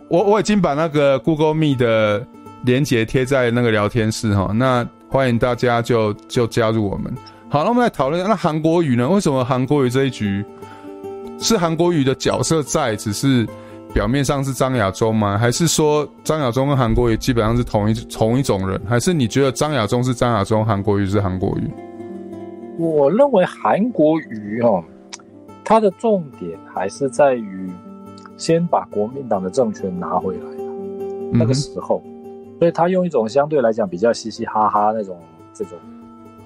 我我已经把那个 Google Meet 的连接贴在那个聊天室哈，那欢迎大家就就加入我们。好，那我们来讨论一下，那韩国瑜呢？为什么韩国瑜这一局是韩国瑜的角色在，只是？表面上是张亚中吗？还是说张亚中跟韩国瑜基本上是同一同一种人？还是你觉得张亚中是张亚中，韩国瑜是韩国瑜？我认为韩国瑜哦，他的重点还是在于先把国民党的政权拿回来。那个时候，所以他用一种相对来讲比较嘻嘻哈哈那种这种，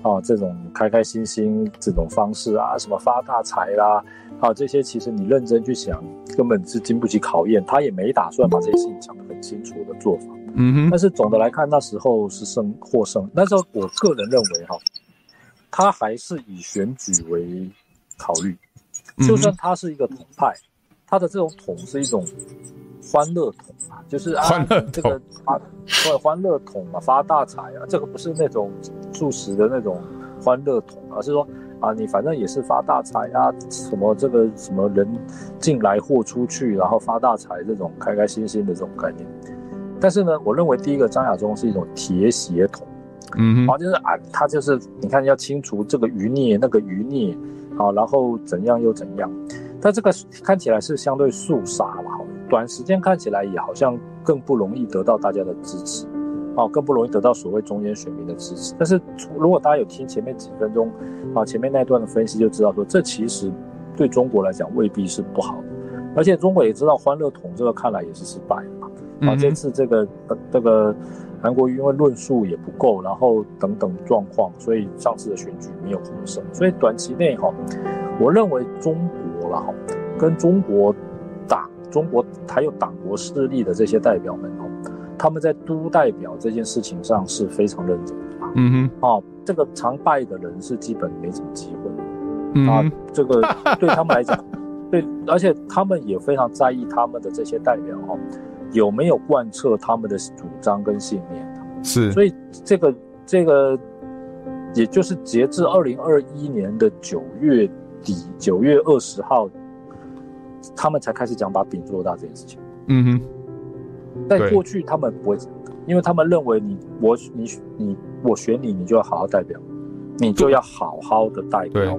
哦，这种开开心心这种方式啊，什么发大财啦，啊，这些其实你认真去想，根本是经不起考验。他也没打算把这些事情讲得很清楚的做法。嗯哼。但是总的来看，那时候是胜获胜。那时候我个人认为哈，他还是以选举为考虑，就算他是一个统派，他的这种统是一种。欢乐桶啊，就是啊，这个啊，对，欢乐桶嘛，发大财啊，这个不是那种素食的那种欢乐桶，而是说啊，你反正也是发大财啊，什么这个什么人进来货出去，然后发大财这种开开心心的这种概念。但是呢，我认为第一个张亚中是一种铁血统，嗯，啊，就是啊，他就是你看要清除这个余孽，那个余孽，好，然后怎样又怎样，但这个看起来是相对肃杀了。短时间看起来也好像更不容易得到大家的支持，啊，更不容易得到所谓中间选民的支持。但是如果大家有听前面几分钟，啊，前面那段的分析就知道说，这其实对中国来讲未必是不好的。而且中国也知道欢乐桶这个看来也是失败嘛，啊，这次这个这个韩国因为论述也不够，然后等等状况，所以上次的选举没有获胜。所以短期内哈，我认为中国了哈，跟中国党。中国还有党国势力的这些代表们哦，他们在都代表这件事情上是非常认真的。嗯哼，哦，这个常败的人是基本没什么机会。嗯，啊，这个对他们来讲，对，而且他们也非常在意他们的这些代表哦，有没有贯彻他们的主张跟信念。是，所以这个这个，也就是截至二零二一年的九月底，九月二十号。他们才开始讲把饼做大这件事情。嗯哼，在过去他们不会讲，因为他们认为你我你你我选你，你就要好好代表，你就要好好的代表。对，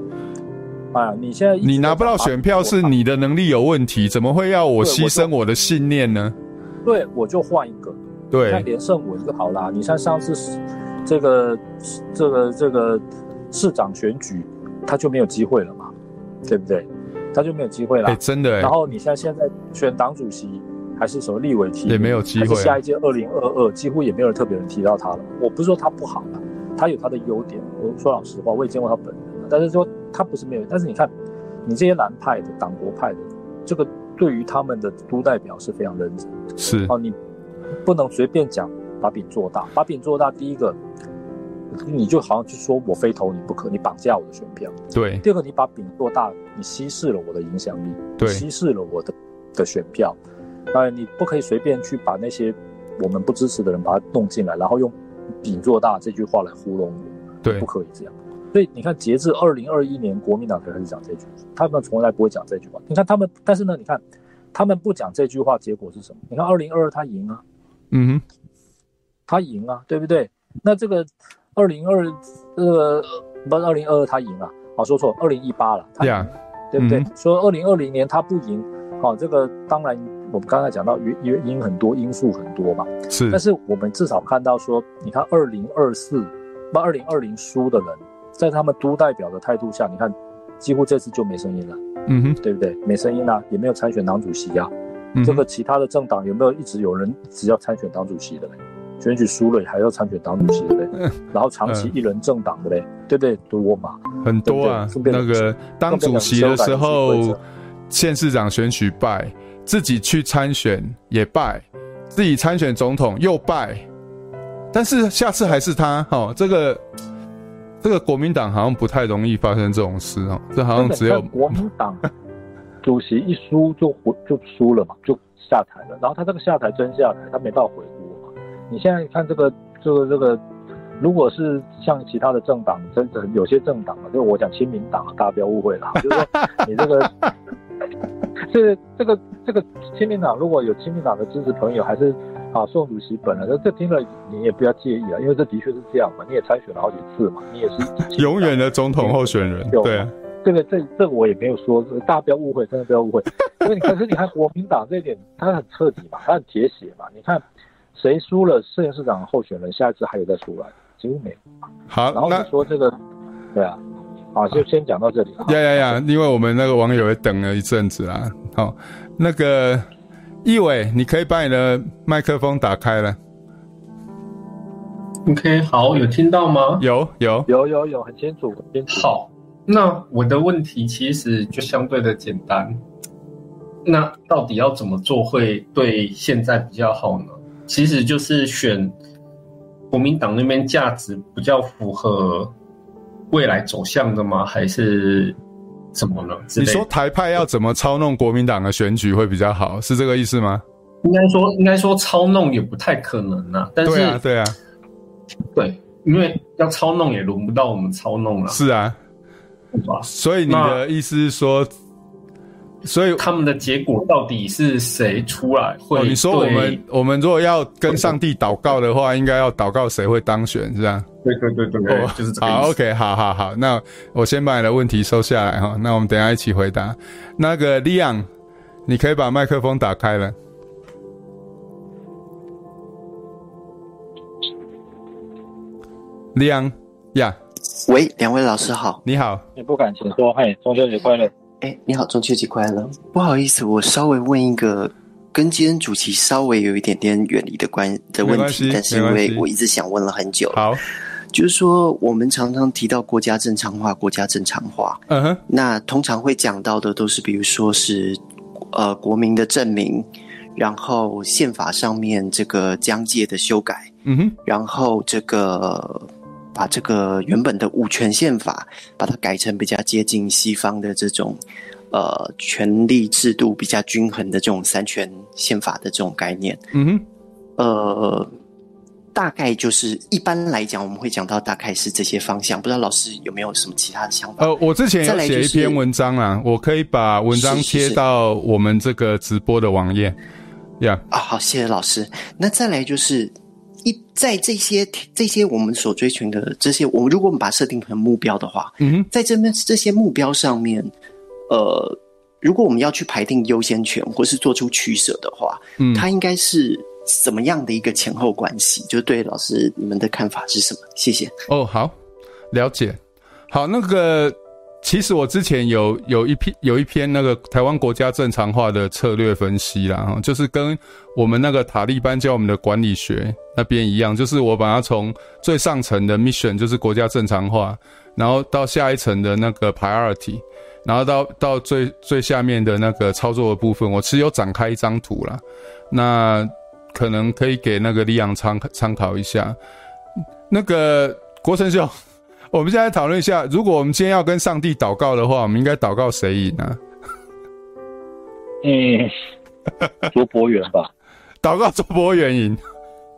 啊，你现在你拿不到选票是你的能力有问题，怎么会要我牺牲我的信念呢？对，我就换一个。对，像连胜文就好啦。你像上次这个这个这个市长选举，他就没有机会了嘛，对不对？他就没有机会了，真的。然后你像现在选党主席还是什么立委提，也没有机会。下一届二零二二几乎也没有人特别人提到他了。我不是说他不好了，他有他的优点。我说老实话，我也见过他本人，但是说他不是没有。但是你看，你这些蓝派的、党国派的，这个对于他们的都代表是非常认真。是哦，你不能随便讲把饼做大，把饼做大。第一个。你就好像就说我非投你不可，你绑架我的选票。对。第二个，你把饼做大，你稀释了我的影响力，对，稀释了我的的选票。当然，你不可以随便去把那些我们不支持的人把他弄进来，然后用饼做大这句话来糊弄我。对，不可以这样。所以你看，截至二零二一年，国民党才开始讲这句话，他们从来不会讲这句话。你看他们，但是呢，你看他们不讲这句话，结果是什么？你看二零二二他赢啊，嗯哼，他赢啊，对不对？那这个。二零二这个不是二零二二他赢了，好说错，二零一八了，他赢，对不对？说二零二零年他不赢，好，这个当然我们刚才讲到原原因很多因素很多嘛，是，但是我们至少看到说，你看二零二四那二零二零输的人，在他们都代表的态度下，你看几乎这次就没声音了，嗯哼，对不对？没声音啊，也没有参选党主席啊，这个其他的政党有没有一直有人只要参选党主席的嘞？选举输了还要参选党主席的嘞，嗯、然后长期一人政党的嘞，嗯、对不对？多嘛，很多啊。那个当主席的时候，县市长选举败，自己去参选也败，自己参选总统又败，但是下次还是他。哦，这个这个国民党好像不太容易发生这种事哦，这好像只有国民党主席一输就回就输了嘛，就下台了。然后他这个下台真下台，他没办法回。你现在看这个，这个，这个，如果是像其他的政党，真的有些政党啊，就我讲亲民党啊，大家不要误会了，就是说你这个，这，这个，这个亲民党如果有亲民党的支持朋友，还是啊宋主席本人，这听了你也不要介意啊，因为这的确是这样嘛，你也参选了好几次嘛，你也是 <laughs> 永远的总统候选人，对啊，这个这这个我也没有说，大家不要误会，真的不要误会。<laughs> 因为你可是你看国民党这一点，他很彻底嘛，他很铁血嘛。你看谁输了县市长候选人，下一次还有再出来，几乎没有。好，然后你说这个，对啊，好，就先讲到这里。呀呀呀！因为我们那个网友也等了一阵子啦。好，那个易伟，你可以把你的麦克风打开了。OK，好，有听到吗？有有有有有，很清楚，很清楚。好，那我的问题其实就相对的简单。那到底要怎么做会对现在比较好呢？其实就是选国民党那边价值比较符合未来走向的吗？还是什么呢？你说台派要怎么操弄国民党的选举会比较好？是这个意思吗？应该说，应该说操弄也不太可能啊。但是，对啊，对啊。对，因为要操弄也轮不到我们操弄了。是啊，所以你的意思是说，所以他们的结果到底是谁出来会？哦，你说我们我们如果要跟上帝祷告的话，应该要祷告谁会当选，是吧？对对对对，对，就是这个。好，OK，好好好，那我先把你的问题收下来哈，那我们等一下一起回答。那个 Leon，你可以把麦克风打开了。亮呀，yeah. 喂，两位老师好，你好，你不敢请说，嘿，中秋节快乐，哎、欸，你好，中秋节快乐，不好意思，我稍微问一个跟今天主题稍微有一点点远离的关的问题，但是因为我一直想问了很久，好，就是说我们常常提到国家正常化，国家正常化，嗯哼，那通常会讲到的都是，比如说是呃国民的证明，然后宪法上面这个疆界的修改，嗯哼，然后这个。把这个原本的五权宪法，把它改成比较接近西方的这种，呃，权力制度比较均衡的这种三权宪法的这种概念。嗯哼，呃，大概就是一般来讲，我们会讲到大概是这些方向。不知道老师有没有什么其他的想法？呃，我之前有写一篇文章啊，我可以把文章贴到我们这个直播的网页。呀，啊，好，谢谢老师。那再来就是。一在这些这些我们所追寻的这些，我们如果我们把设定成目标的话，嗯，在这边这些目标上面，呃，如果我们要去排定优先权或是做出取舍的话，嗯，它应该是怎么样的一个前后关系？就对老师你们的看法是什么？谢谢。哦，好，了解。好，那个。其实我之前有有一篇有一篇那个台湾国家正常化的策略分析啦，哈，就是跟我们那个塔利班教我们的管理学那边一样，就是我把它从最上层的 mission 就是国家正常化，然后到下一层的那个 priority，然后到到最最下面的那个操作的部分，我其实有展开一张图啦，那可能可以给那个李阳参参考一下，那个国成兄。我们现在讨论一下，如果我们今天要跟上帝祷告的话，我们应该祷告谁赢呢？嗯，卓博远吧。<laughs> 祷告卓博远赢。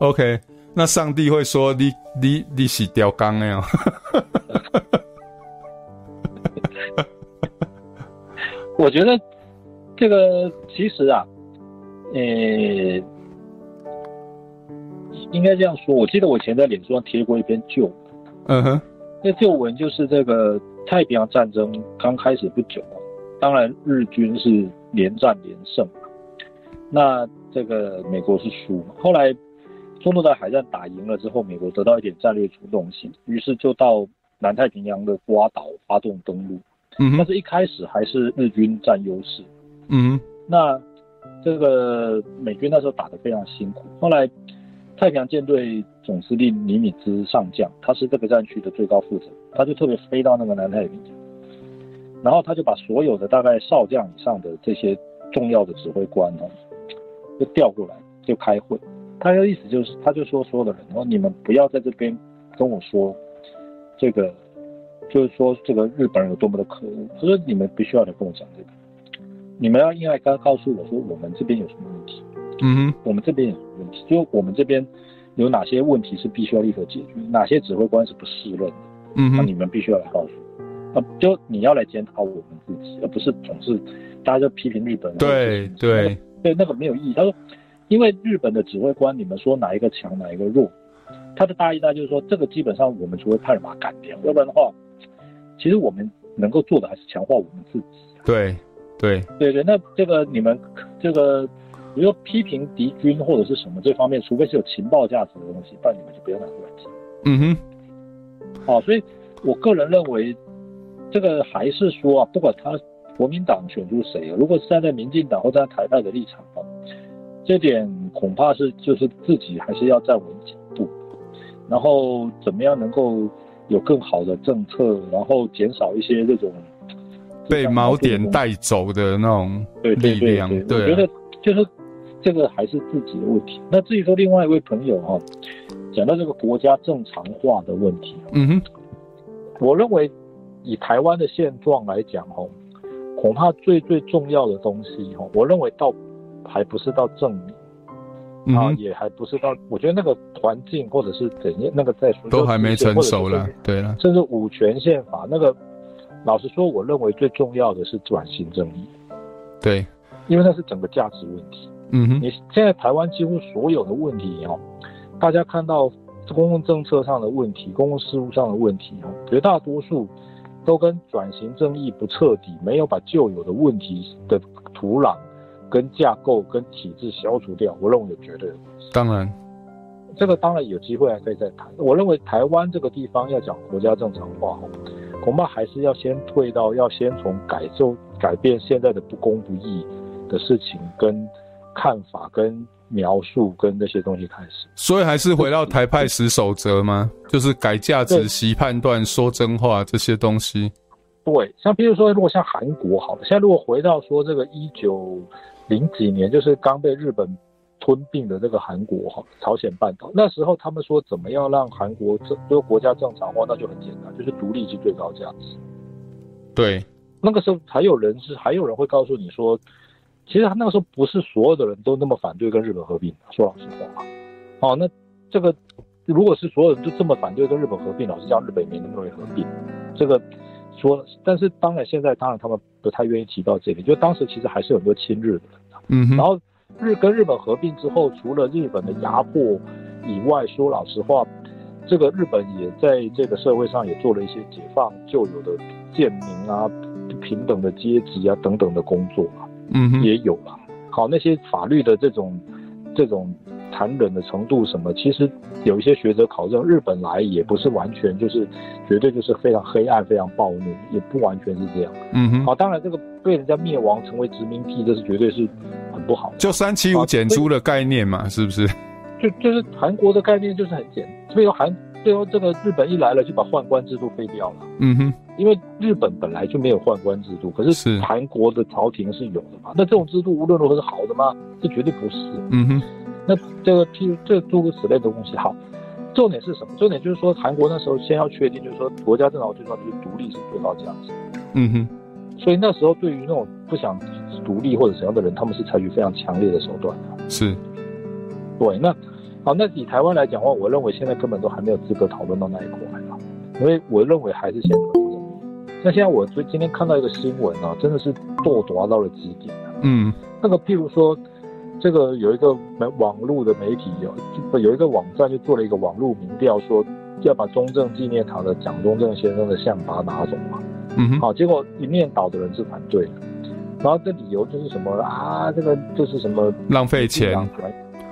OK，那上帝会说你你你是雕钢的哟。<laughs> 我觉得这个其实啊，呃，应该这样说。我记得我以前在脸书上贴过一篇旧，嗯哼。那旧闻就是这个太平洋战争刚开始不久，当然日军是连战连胜，那这个美国是输嘛。后来中途岛海战打赢了之后，美国得到一点战略主动性，于是就到南太平洋的瓜岛发动登陆。嗯，但是一开始还是日军占优势。嗯，那这个美军那时候打得非常辛苦，后来。太平洋舰队总司令尼米兹上将，他是这个战区的最高负责，他就特别飞到那个南太平洋，然后他就把所有的大概少将以上的这些重要的指挥官呢，就调过来就开会。他的意思就是，他就说所有的人，然后你们不要在这边跟我说这个，就是说这个日本人有多么的可恶，他说你们必须要来跟我讲这个，你们要应该刚告诉我说我们这边有什么问题。嗯哼，我们这边有就我们这边有哪些问题是必须要立刻解决，哪些指挥官是不适任的，嗯，那你们必须要来告诉就你要来检讨我们自己，而不是总是大家就批评日本人。对对对，那个没有意义。他说，因为日本的指挥官，你们说哪一个强，哪一个弱，他的大意大就是说，这个基本上我们除非派人把他干掉，要不然的话，其实我们能够做的还是强化我们自己。对。对对对，那这个你们这个，比如说批评敌军或者是什么这方面，除非是有情报价值的东西，不然你们就不要拿出来讲。嗯哼。好，所以我个人认为，这个还是说啊，不管他国民党选出谁，如果是站在民进党或站在台派的立场啊，这点恐怕是就是自己还是要站稳脚步，然后怎么样能够有更好的政策，然后减少一些这种。被锚点带走的那种力量，对，对，对，对，我觉得就是这个还是自己的问题。那至于说另外一位朋友哈，讲到这个国家正常化的问题，嗯哼，我认为以台湾的现状来讲哈，恐怕最最重要的东西哈，我认为到还不是到正名，啊，也还不是到，我觉得那个环境或者是怎样，那个再说都还没成熟了，对了，甚至五权宪法那个。老实说，我认为最重要的是转型正义，对，因为那是整个价值问题。嗯哼，你现在台湾几乎所有的问题哦，大家看到公共政策上的问题、公共事务上的问题哦，绝大多数都跟转型正义不彻底，没有把旧有的问题的土壤、跟架构、跟体制消除掉。我认为有绝对的关系。当然，这个当然有机会还可以再谈。我认为台湾这个地方要讲国家正常化哦。恐怕还是要先退到，要先从改就改变现在的不公不义的事情跟看法跟描述跟那些东西开始。所以还是回到台派十守则吗？就是改价值、习判断、说真话这些东西。对，像比如说，如果像韩国好，现在如果回到说这个一九零几年，就是刚被日本。吞并的这个韩国哈，朝鲜半岛那时候他们说怎么样让韩国这这个国家正常化，那就很简单，就是独立是最高价值。对，那个时候还有人是还有人会告诉你说，其实他那个时候不是所有的人都那么反对跟日本合并。说老实话，哦，那这个如果是所有人都这么反对跟日本合并，老实讲，日本没那么容易合并。这个说，但是当然现在当然他们不太愿意提到这里，就当时其实还是有很多亲日的人。嗯，然后。日跟日本合并之后，除了日本的压迫以外，说老实话，这个日本也在这个社会上也做了一些解放旧有的贱民啊、平等的阶级啊等等的工作啊，嗯，也有了。好，那些法律的这种这种残忍的程度什么，其实有一些学者考证，日本来也不是完全就是绝对就是非常黑暗、非常暴虐，也不完全是这样。嗯哼，好，当然这个被人家灭亡成为殖民地，这是绝对是很。不好，就三七五减租的概念嘛，是不是？就就是韩国的概念就是很简，所以说韩最后这个日本一来了就把宦官制度废掉了。嗯哼，因为日本本来就没有宦官制度，可是韩国的朝廷是有的嘛。那这种制度无论如何是好的吗？这绝对不是。嗯哼，那这个譬如这诸如此类的东西，好，重点是什么？重点就是说韩国那时候先要确定，就是说国家正常最重要就是独立是最高价值。嗯哼。所以那时候，对于那种不想独立或者怎样的人，他们是采取非常强烈的手段的。是，对。那好，那以台湾来讲的话，我认为现在根本都还没有资格讨论到那一块啊，因为我认为还是先。那现在我所以今天看到一个新闻啊，真的是堕夺到了极点。嗯，那个譬如说，这个有一个网络的媒体有有一个网站就做了一个网络民调，说要把中正纪念堂的蒋中正先生的像把它拿走嘛。嗯哼，好，结果一面倒的人是反对的，然后这理由就是什么啊？这个就是什么浪费钱，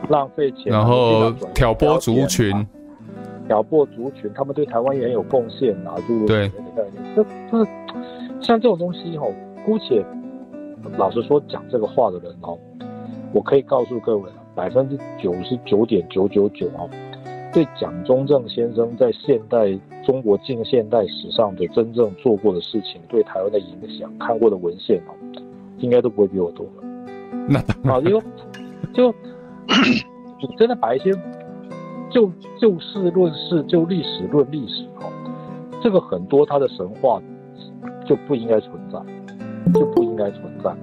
浪费钱，然后挑拨族群，挑拨族群，他们对台湾也很有贡献啊，诸如此类的概念。这这像这种东西哦，姑且老实说，讲这个话的人哦，我可以告诉各位，百分之九十九点九九九哦。对蒋中正先生在现代中国近现代史上的真正做过的事情，对台湾的影响，看过的文献哦，应该都不会比我多了。那啊，就就你真的把一些就就事论事，就历史论历史哦，这个很多它的神话就不应该存在，就不应该存在。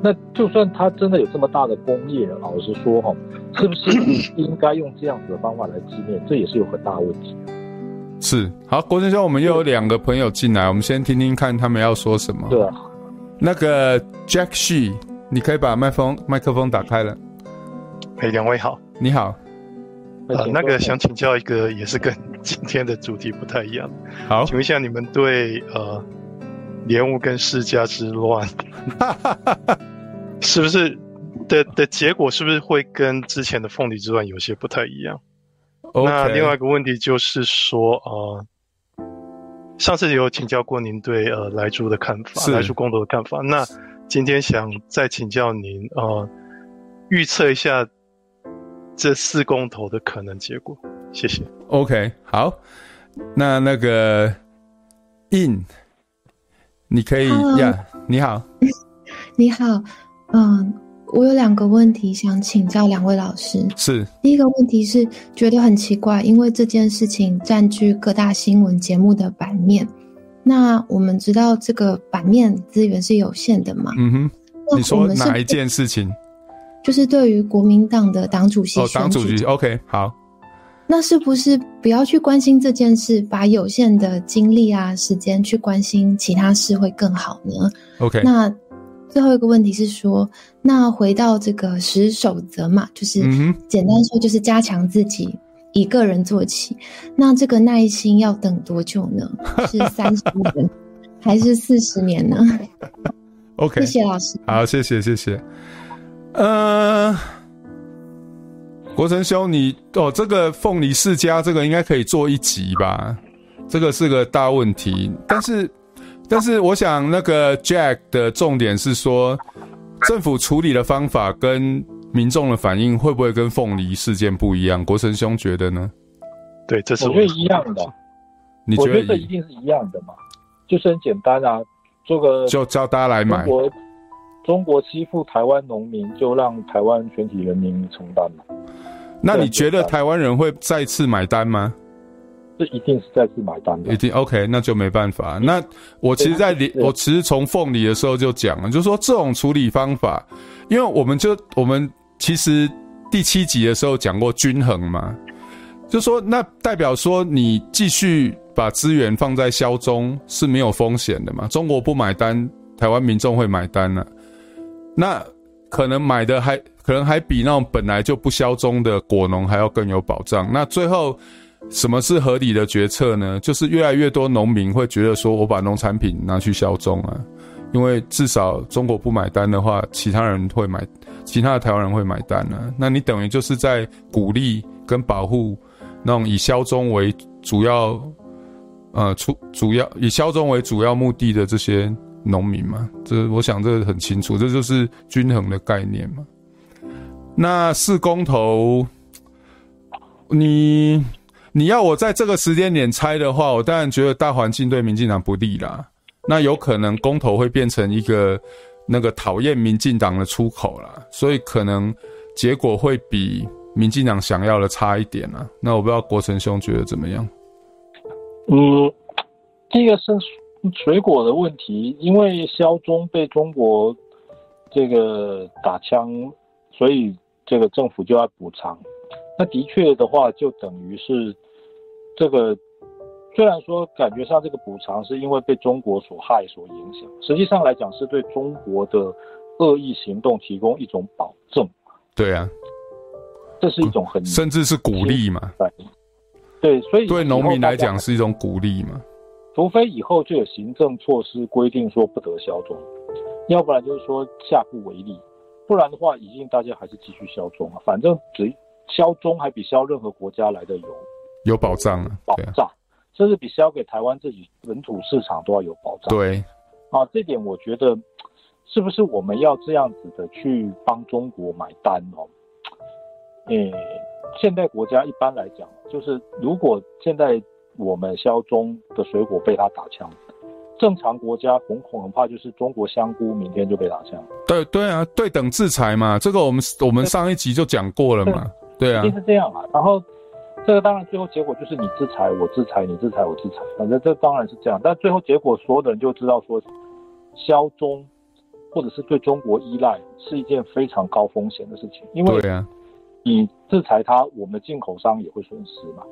那就算他真的有这么大的工业，老实说哈，是不是应该用这样子的方法来纪念？这也是有很大问题。是，好，郭先生，我们又有两个朋友进来，我们先听听看他们要说什么。对啊，那个 Jack She，你可以把麦克风麦克风打开了。嘿，两位好，你好。呃，那个想请教一个，也是跟 <laughs> 今天的主题不太一样。好，<laughs> 请问一下，你们对呃莲雾跟世家之乱，是不是的的结果是不是会跟之前的凤梨之乱有些不太一样？Okay. 那另外一个问题就是说，呃，上次有请教过您对呃莱猪的看法，莱猪公投的看法。那今天想再请教您，呃，预测一下这四公投的可能结果。谢谢。OK，好，那那个 In。你可以呀，yeah, 你好，<laughs> 你好，嗯，我有两个问题想请教两位老师。是，第一个问题是觉得很奇怪，因为这件事情占据各大新闻节目的版面。那我们知道这个版面资源是有限的嘛？嗯哼。你说哪一件事情？就是对于国民党的党主席。哦，党主席，OK，好。那是不是不要去关心这件事，把有限的精力啊、时间去关心其他事会更好呢？OK。那最后一个问题是说，那回到这个十守则嘛，就是简单说就是加强自己，一个人做起。那这个耐心要等多久呢？是三十年 <laughs> 还是四十年呢？OK。谢谢老师。好，谢谢谢谢。嗯、呃。国成兄你，你哦，这个凤梨世家这个应该可以做一集吧？这个是个大问题。但是，但是我想那个 Jack 的重点是说，政府处理的方法跟民众的反应会不会跟凤梨事件不一样？国成兄觉得呢？对，这是我觉得一样的。你觉得？我觉得一定是一样的嘛？就是很简单啊，做个就叫大家来买。中国中国欺负台湾农民，就让台湾全体人民承担嘛。那你觉得台湾人会再次买单吗？这一定是再次买单的，一定 OK，那就没办法。那我其实在，在我其实从凤梨的时候就讲了，就是说这种处理方法，因为我们就我们其实第七集的时候讲过均衡嘛，就说那代表说你继续把资源放在销中是没有风险的嘛？中国不买单，台湾民众会买单呢、啊？那可能买的还。可能还比那种本来就不销中的果农还要更有保障。那最后，什么是合理的决策呢？就是越来越多农民会觉得说，我把农产品拿去销中啊，因为至少中国不买单的话，其他人会买，其他的台湾人会买单啊。那你等于就是在鼓励跟保护那种以销中为主要，呃，出主要以销中为主要目的的这些农民嘛。这我想这很清楚，这就是均衡的概念嘛。那四公投，你你要我在这个时间点猜的话，我当然觉得大环境对民进党不利啦。那有可能公投会变成一个那个讨厌民进党的出口啦，所以可能结果会比民进党想要的差一点啦。那我不知道国成兄觉得怎么样？嗯，第一个是水果的问题，因为萧中被中国这个打枪，所以。这个政府就要补偿，那的确的话，就等于是这个，虽然说感觉上这个补偿是因为被中国所害所影响，实际上来讲是对中国的恶意行动提供一种保证。对啊，这是一种很甚至是鼓励嘛。对，所以对农民来讲是一种鼓励嘛。除非以后就有行政措施规定说不得销中，要不然就是说下不为例。不然的话，一定大家还是继续销中啊。反正只销中还比销任何国家来的有有保障啊，保障，甚至比销给台湾自己本土市场都要有保障。对，啊，这点我觉得是不是我们要这样子的去帮中国买单哦？诶，现代国家一般来讲，就是如果现在我们销中的水果被他打枪。正常国家恐恐很怕就是中国香菇明天就被打枪。对对啊，对等制裁嘛，这个我们我们上一集就讲过了嘛。对，啊，一定是这样啊。然后这个当然最后结果就是你制裁我制裁你制裁我制裁，反正这当然是这样。但最后结果所有的人就知道说，销中或者是对中国依赖是一件非常高风险的事情，因为你制裁它，我们的进口商也会损失嘛。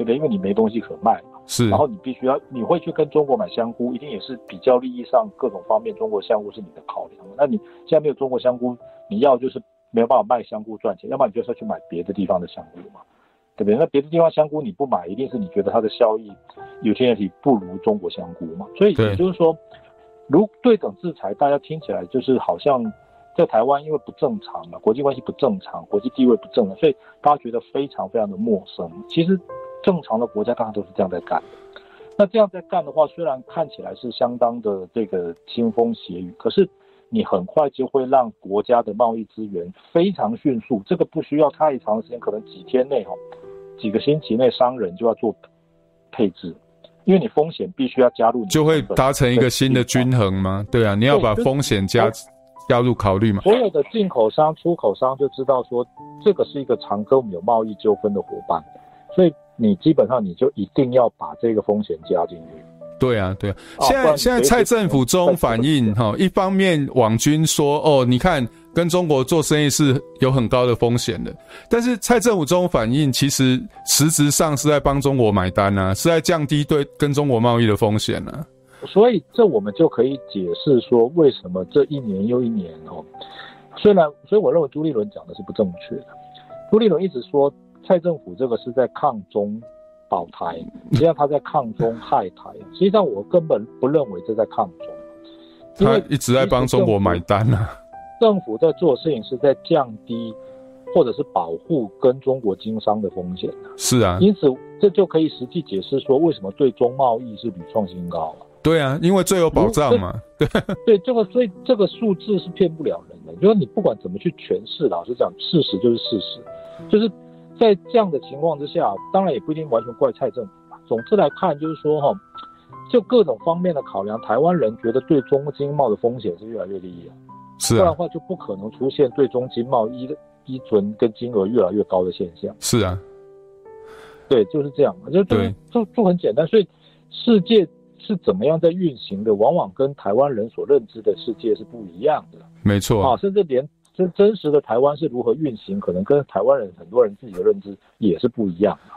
对不对？因为你没东西可卖嘛，是。然后你必须要，你会去跟中国买香菇，一定也是比较利益上各种方面，中国香菇是你的考量。那你现在没有中国香菇，你要就是没有办法卖香菇赚钱，要不然你就是要去买别的地方的香菇嘛，对不对？那别的地方香菇你不买，一定是你觉得它的效益有些问题不如中国香菇嘛。所以也就是说，如对等制裁，大家听起来就是好像在台湾因为不正常嘛，国际关系不正常，国际地位不正常，所以大家觉得非常非常的陌生。其实正常的国家大家都是这样在干。那这样在干的话，虽然看起来是相当的这个腥风血雨，可是你很快就会让国家的贸易资源非常迅速，这个不需要太长时间，可能几天内哈，几个星期内商人就要做配置。因为你风险必须要加入，就会达成一个新的均衡吗？对啊，你要把风险加加入考虑嘛。所有的进口商、出口商就知道说，这个是一个常跟我们有贸易纠纷的伙伴，所以你基本上你就一定要把这个风险加进去。对啊，对啊。现在现在蔡政府中反映哈，一方面网军说哦，你看。跟中国做生意是有很高的风险的，但是蔡政府中反映其实实质上是在帮中国买单啊，是在降低对跟中国贸易的风险啊。所以这我们就可以解释说，为什么这一年又一年哦，虽然，所以我认为朱立伦讲的是不正确的。朱立伦一直说蔡政府这个是在抗中保台，实际上他在抗中害台。实际上我根本不认为这在抗中，他一直在帮中国买单啊。政府在做的事情是在降低，或者是保护跟中国经商的风险。是啊，因此这就可以实际解释说，为什么对中贸易是屡创新高了。对啊，因为最有保障嘛。<laughs> 对对，这个所以这个数字是骗不了人的。就是你不管怎么去诠释，老实讲，事实就是事实。就是在这样的情况之下，当然也不一定完全怪蔡政府吧。总之来看，就是说哈，就各种方面的考量，台湾人觉得对中经贸的风险是越来越低了。是啊，不然的话就不可能出现对中经贸依依存跟金额越来越高的现象。是啊，对，就是这样，就就就就很简单。所以世界是怎么样在运行的，往往跟台湾人所认知的世界是不一样的。没错啊，甚至连真真实的台湾是如何运行，可能跟台湾人很多人自己的认知也是不一样的。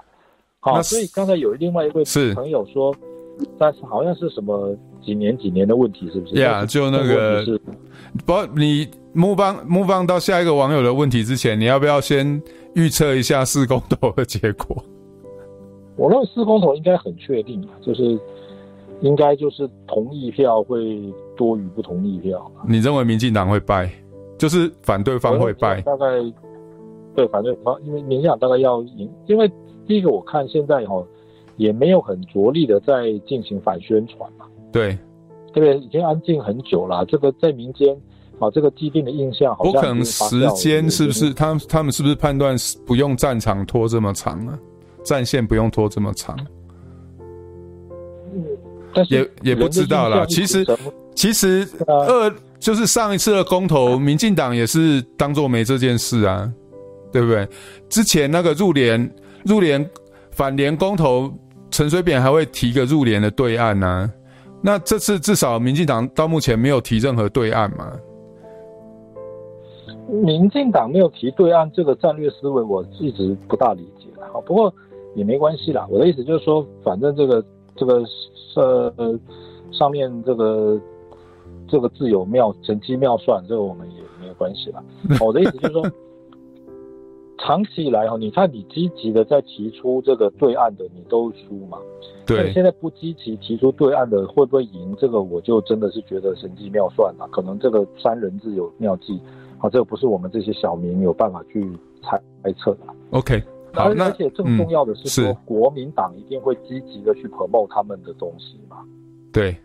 好，所以刚才有另外一位朋友说，但是好像是什么几年几年的问题，是不是？呀、yeah，就那个。不，你 move on move on 到下一个网友的问题之前，你要不要先预测一下四公投的结果？<laughs> 我认为四公投应该很确定，就是应该就是同意票会多于不同意票。你认为民进党会败，就是反对方会败？大概对反对方，因为民进党大概要赢，因为第一个我看现在哈也没有很着力的在进行反宣传嘛。对。这个已经安静很久了，这个在民间，啊，这个既定的印象好像。不可能时间是不是？他他们是不是判断不用战场拖这么长啊？战线不用拖这么长？嗯，但是也也不知道啦。其实其实二就是上一次的公投，民进党也是当做没这件事啊，对不对？之前那个入联入联反联公投，陈水扁还会提个入联的对案呢、啊。那这次至少民进党到目前没有提任何对案嘛？民进党没有提对案，这个战略思维我一直不大理解。好，不过也没关系啦。我的意思就是说，反正这个这个呃上面这个这个自有妙神机妙算，这个我们也没有关系了。<laughs> 我的意思就是说。<laughs> 长期以来哈，你看你积极的在提出这个对岸的，你都输嘛。对。现在不积极提出对岸的，会不会赢？这个我就真的是觉得神机妙算了。可能这个三人自有妙计，啊，这个不是我们这些小民有办法去猜测的。OK，好，而且更重要的是说，嗯、是国民党一定会积极的去 promote 他们的东西嘛。对，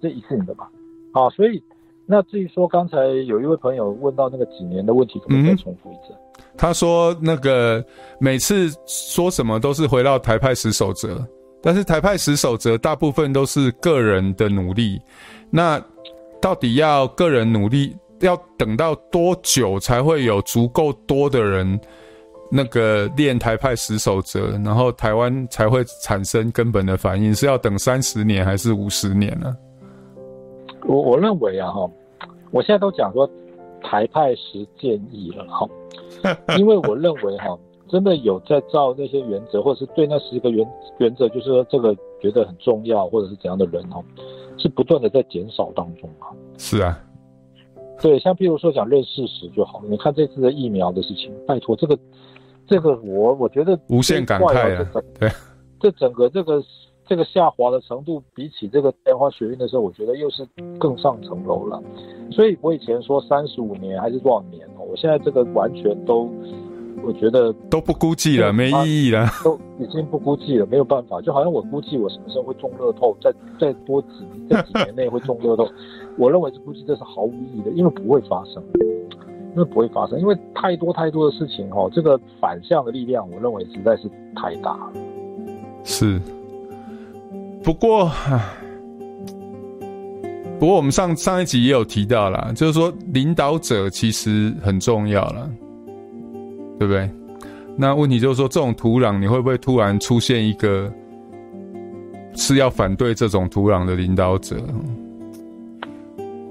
这一定的吧。好，所以那至于说刚才有一位朋友问到那个几年的问题，可不可以再重复一次？嗯他说：“那个每次说什么都是回到台派十守则，但是台派十守则大部分都是个人的努力。那到底要个人努力，要等到多久才会有足够多的人那个练台派十守则，然后台湾才会产生根本的反应？是要等三十年还是五十年呢？”我我认为啊，哈，我现在都讲说台派十建议了，哈。<laughs> 因为我认为哈，真的有在照那些原则，或者是对那十个原原则，就是说这个觉得很重要，或者是怎样的人哦，是不断的在减少当中啊。是啊，对，像譬如说讲认事实就好了。你看这次的疫苗的事情，拜托这个这个我我觉得无限感慨啊。对，这整个这个这个下滑的程度比起这个莲花学运的时候，我觉得又是更上层楼了。所以我以前说三十五年还是多少年哦，我现在这个完全都。我觉得都不估计了，没意义了，都已经不估计了，没有办法。就好像我估计我什么时候会中乐透，在再多几这几年内会中乐透，<laughs> 我认为是估计这是毫无意义的，因为不会发生，因为不会发生，因为太多太多的事情哦，这个反向的力量，我认为实在是太大了。是，不过，不过我们上上一集也有提到啦，就是说领导者其实很重要了。对不对？那问题就是说，这种土壤你会不会突然出现一个是要反对这种土壤的领导者？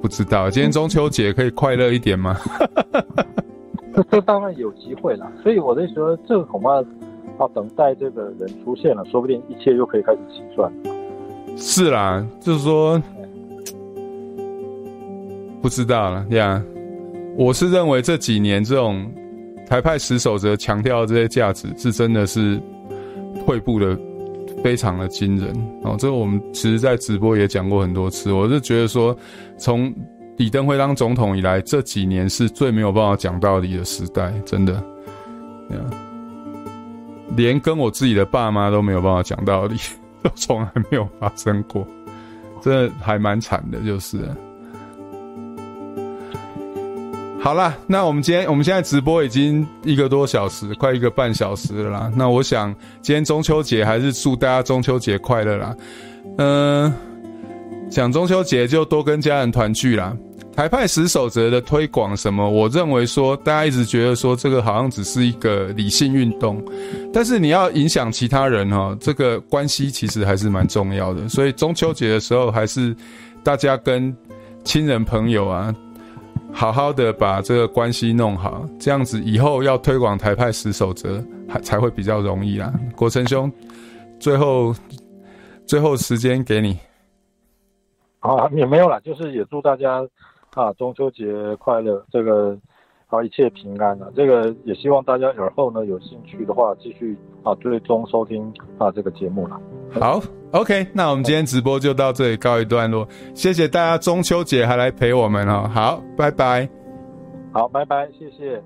不知道。今天中秋节可以快乐一点吗？这 <laughs> 这当然有机会啦。所以我在说，这个恐怕要等待这个人出现了，说不定一切又可以开始起算。是啦，就是说，不知道了呀。我是认为这几年这种。台派死守则强调这些价值是真的是退步的非常的惊人哦，这个我们其实在直播也讲过很多次。我是觉得说，从李登辉当总统以来，这几年是最没有办法讲道理的时代，真的，连跟我自己的爸妈都没有办法讲道理，都从来没有发生过，这还蛮惨的，就是。好啦，那我们今天我们现在直播已经一个多小时，快一个半小时了啦。那我想今天中秋节还是祝大家中秋节快乐啦。嗯、呃，讲中秋节就多跟家人团聚啦。台派十守则的推广什么，我认为说大家一直觉得说这个好像只是一个理性运动，但是你要影响其他人哈，这个关系其实还是蛮重要的。所以中秋节的时候，还是大家跟亲人朋友啊。好好的把这个关系弄好，这样子以后要推广台派十守则，还才会比较容易啦。国成兄，最后最后时间给你。啊，也没有啦，就是也祝大家啊中秋节快乐，这个。好，一切平安啊！这个也希望大家以后呢有兴趣的话，继续啊追踪收听啊这个节目了。好，OK，那我们今天直播就到这里告一段落，谢谢大家中秋节还来陪我们哦。好，拜拜。好，拜拜，谢谢。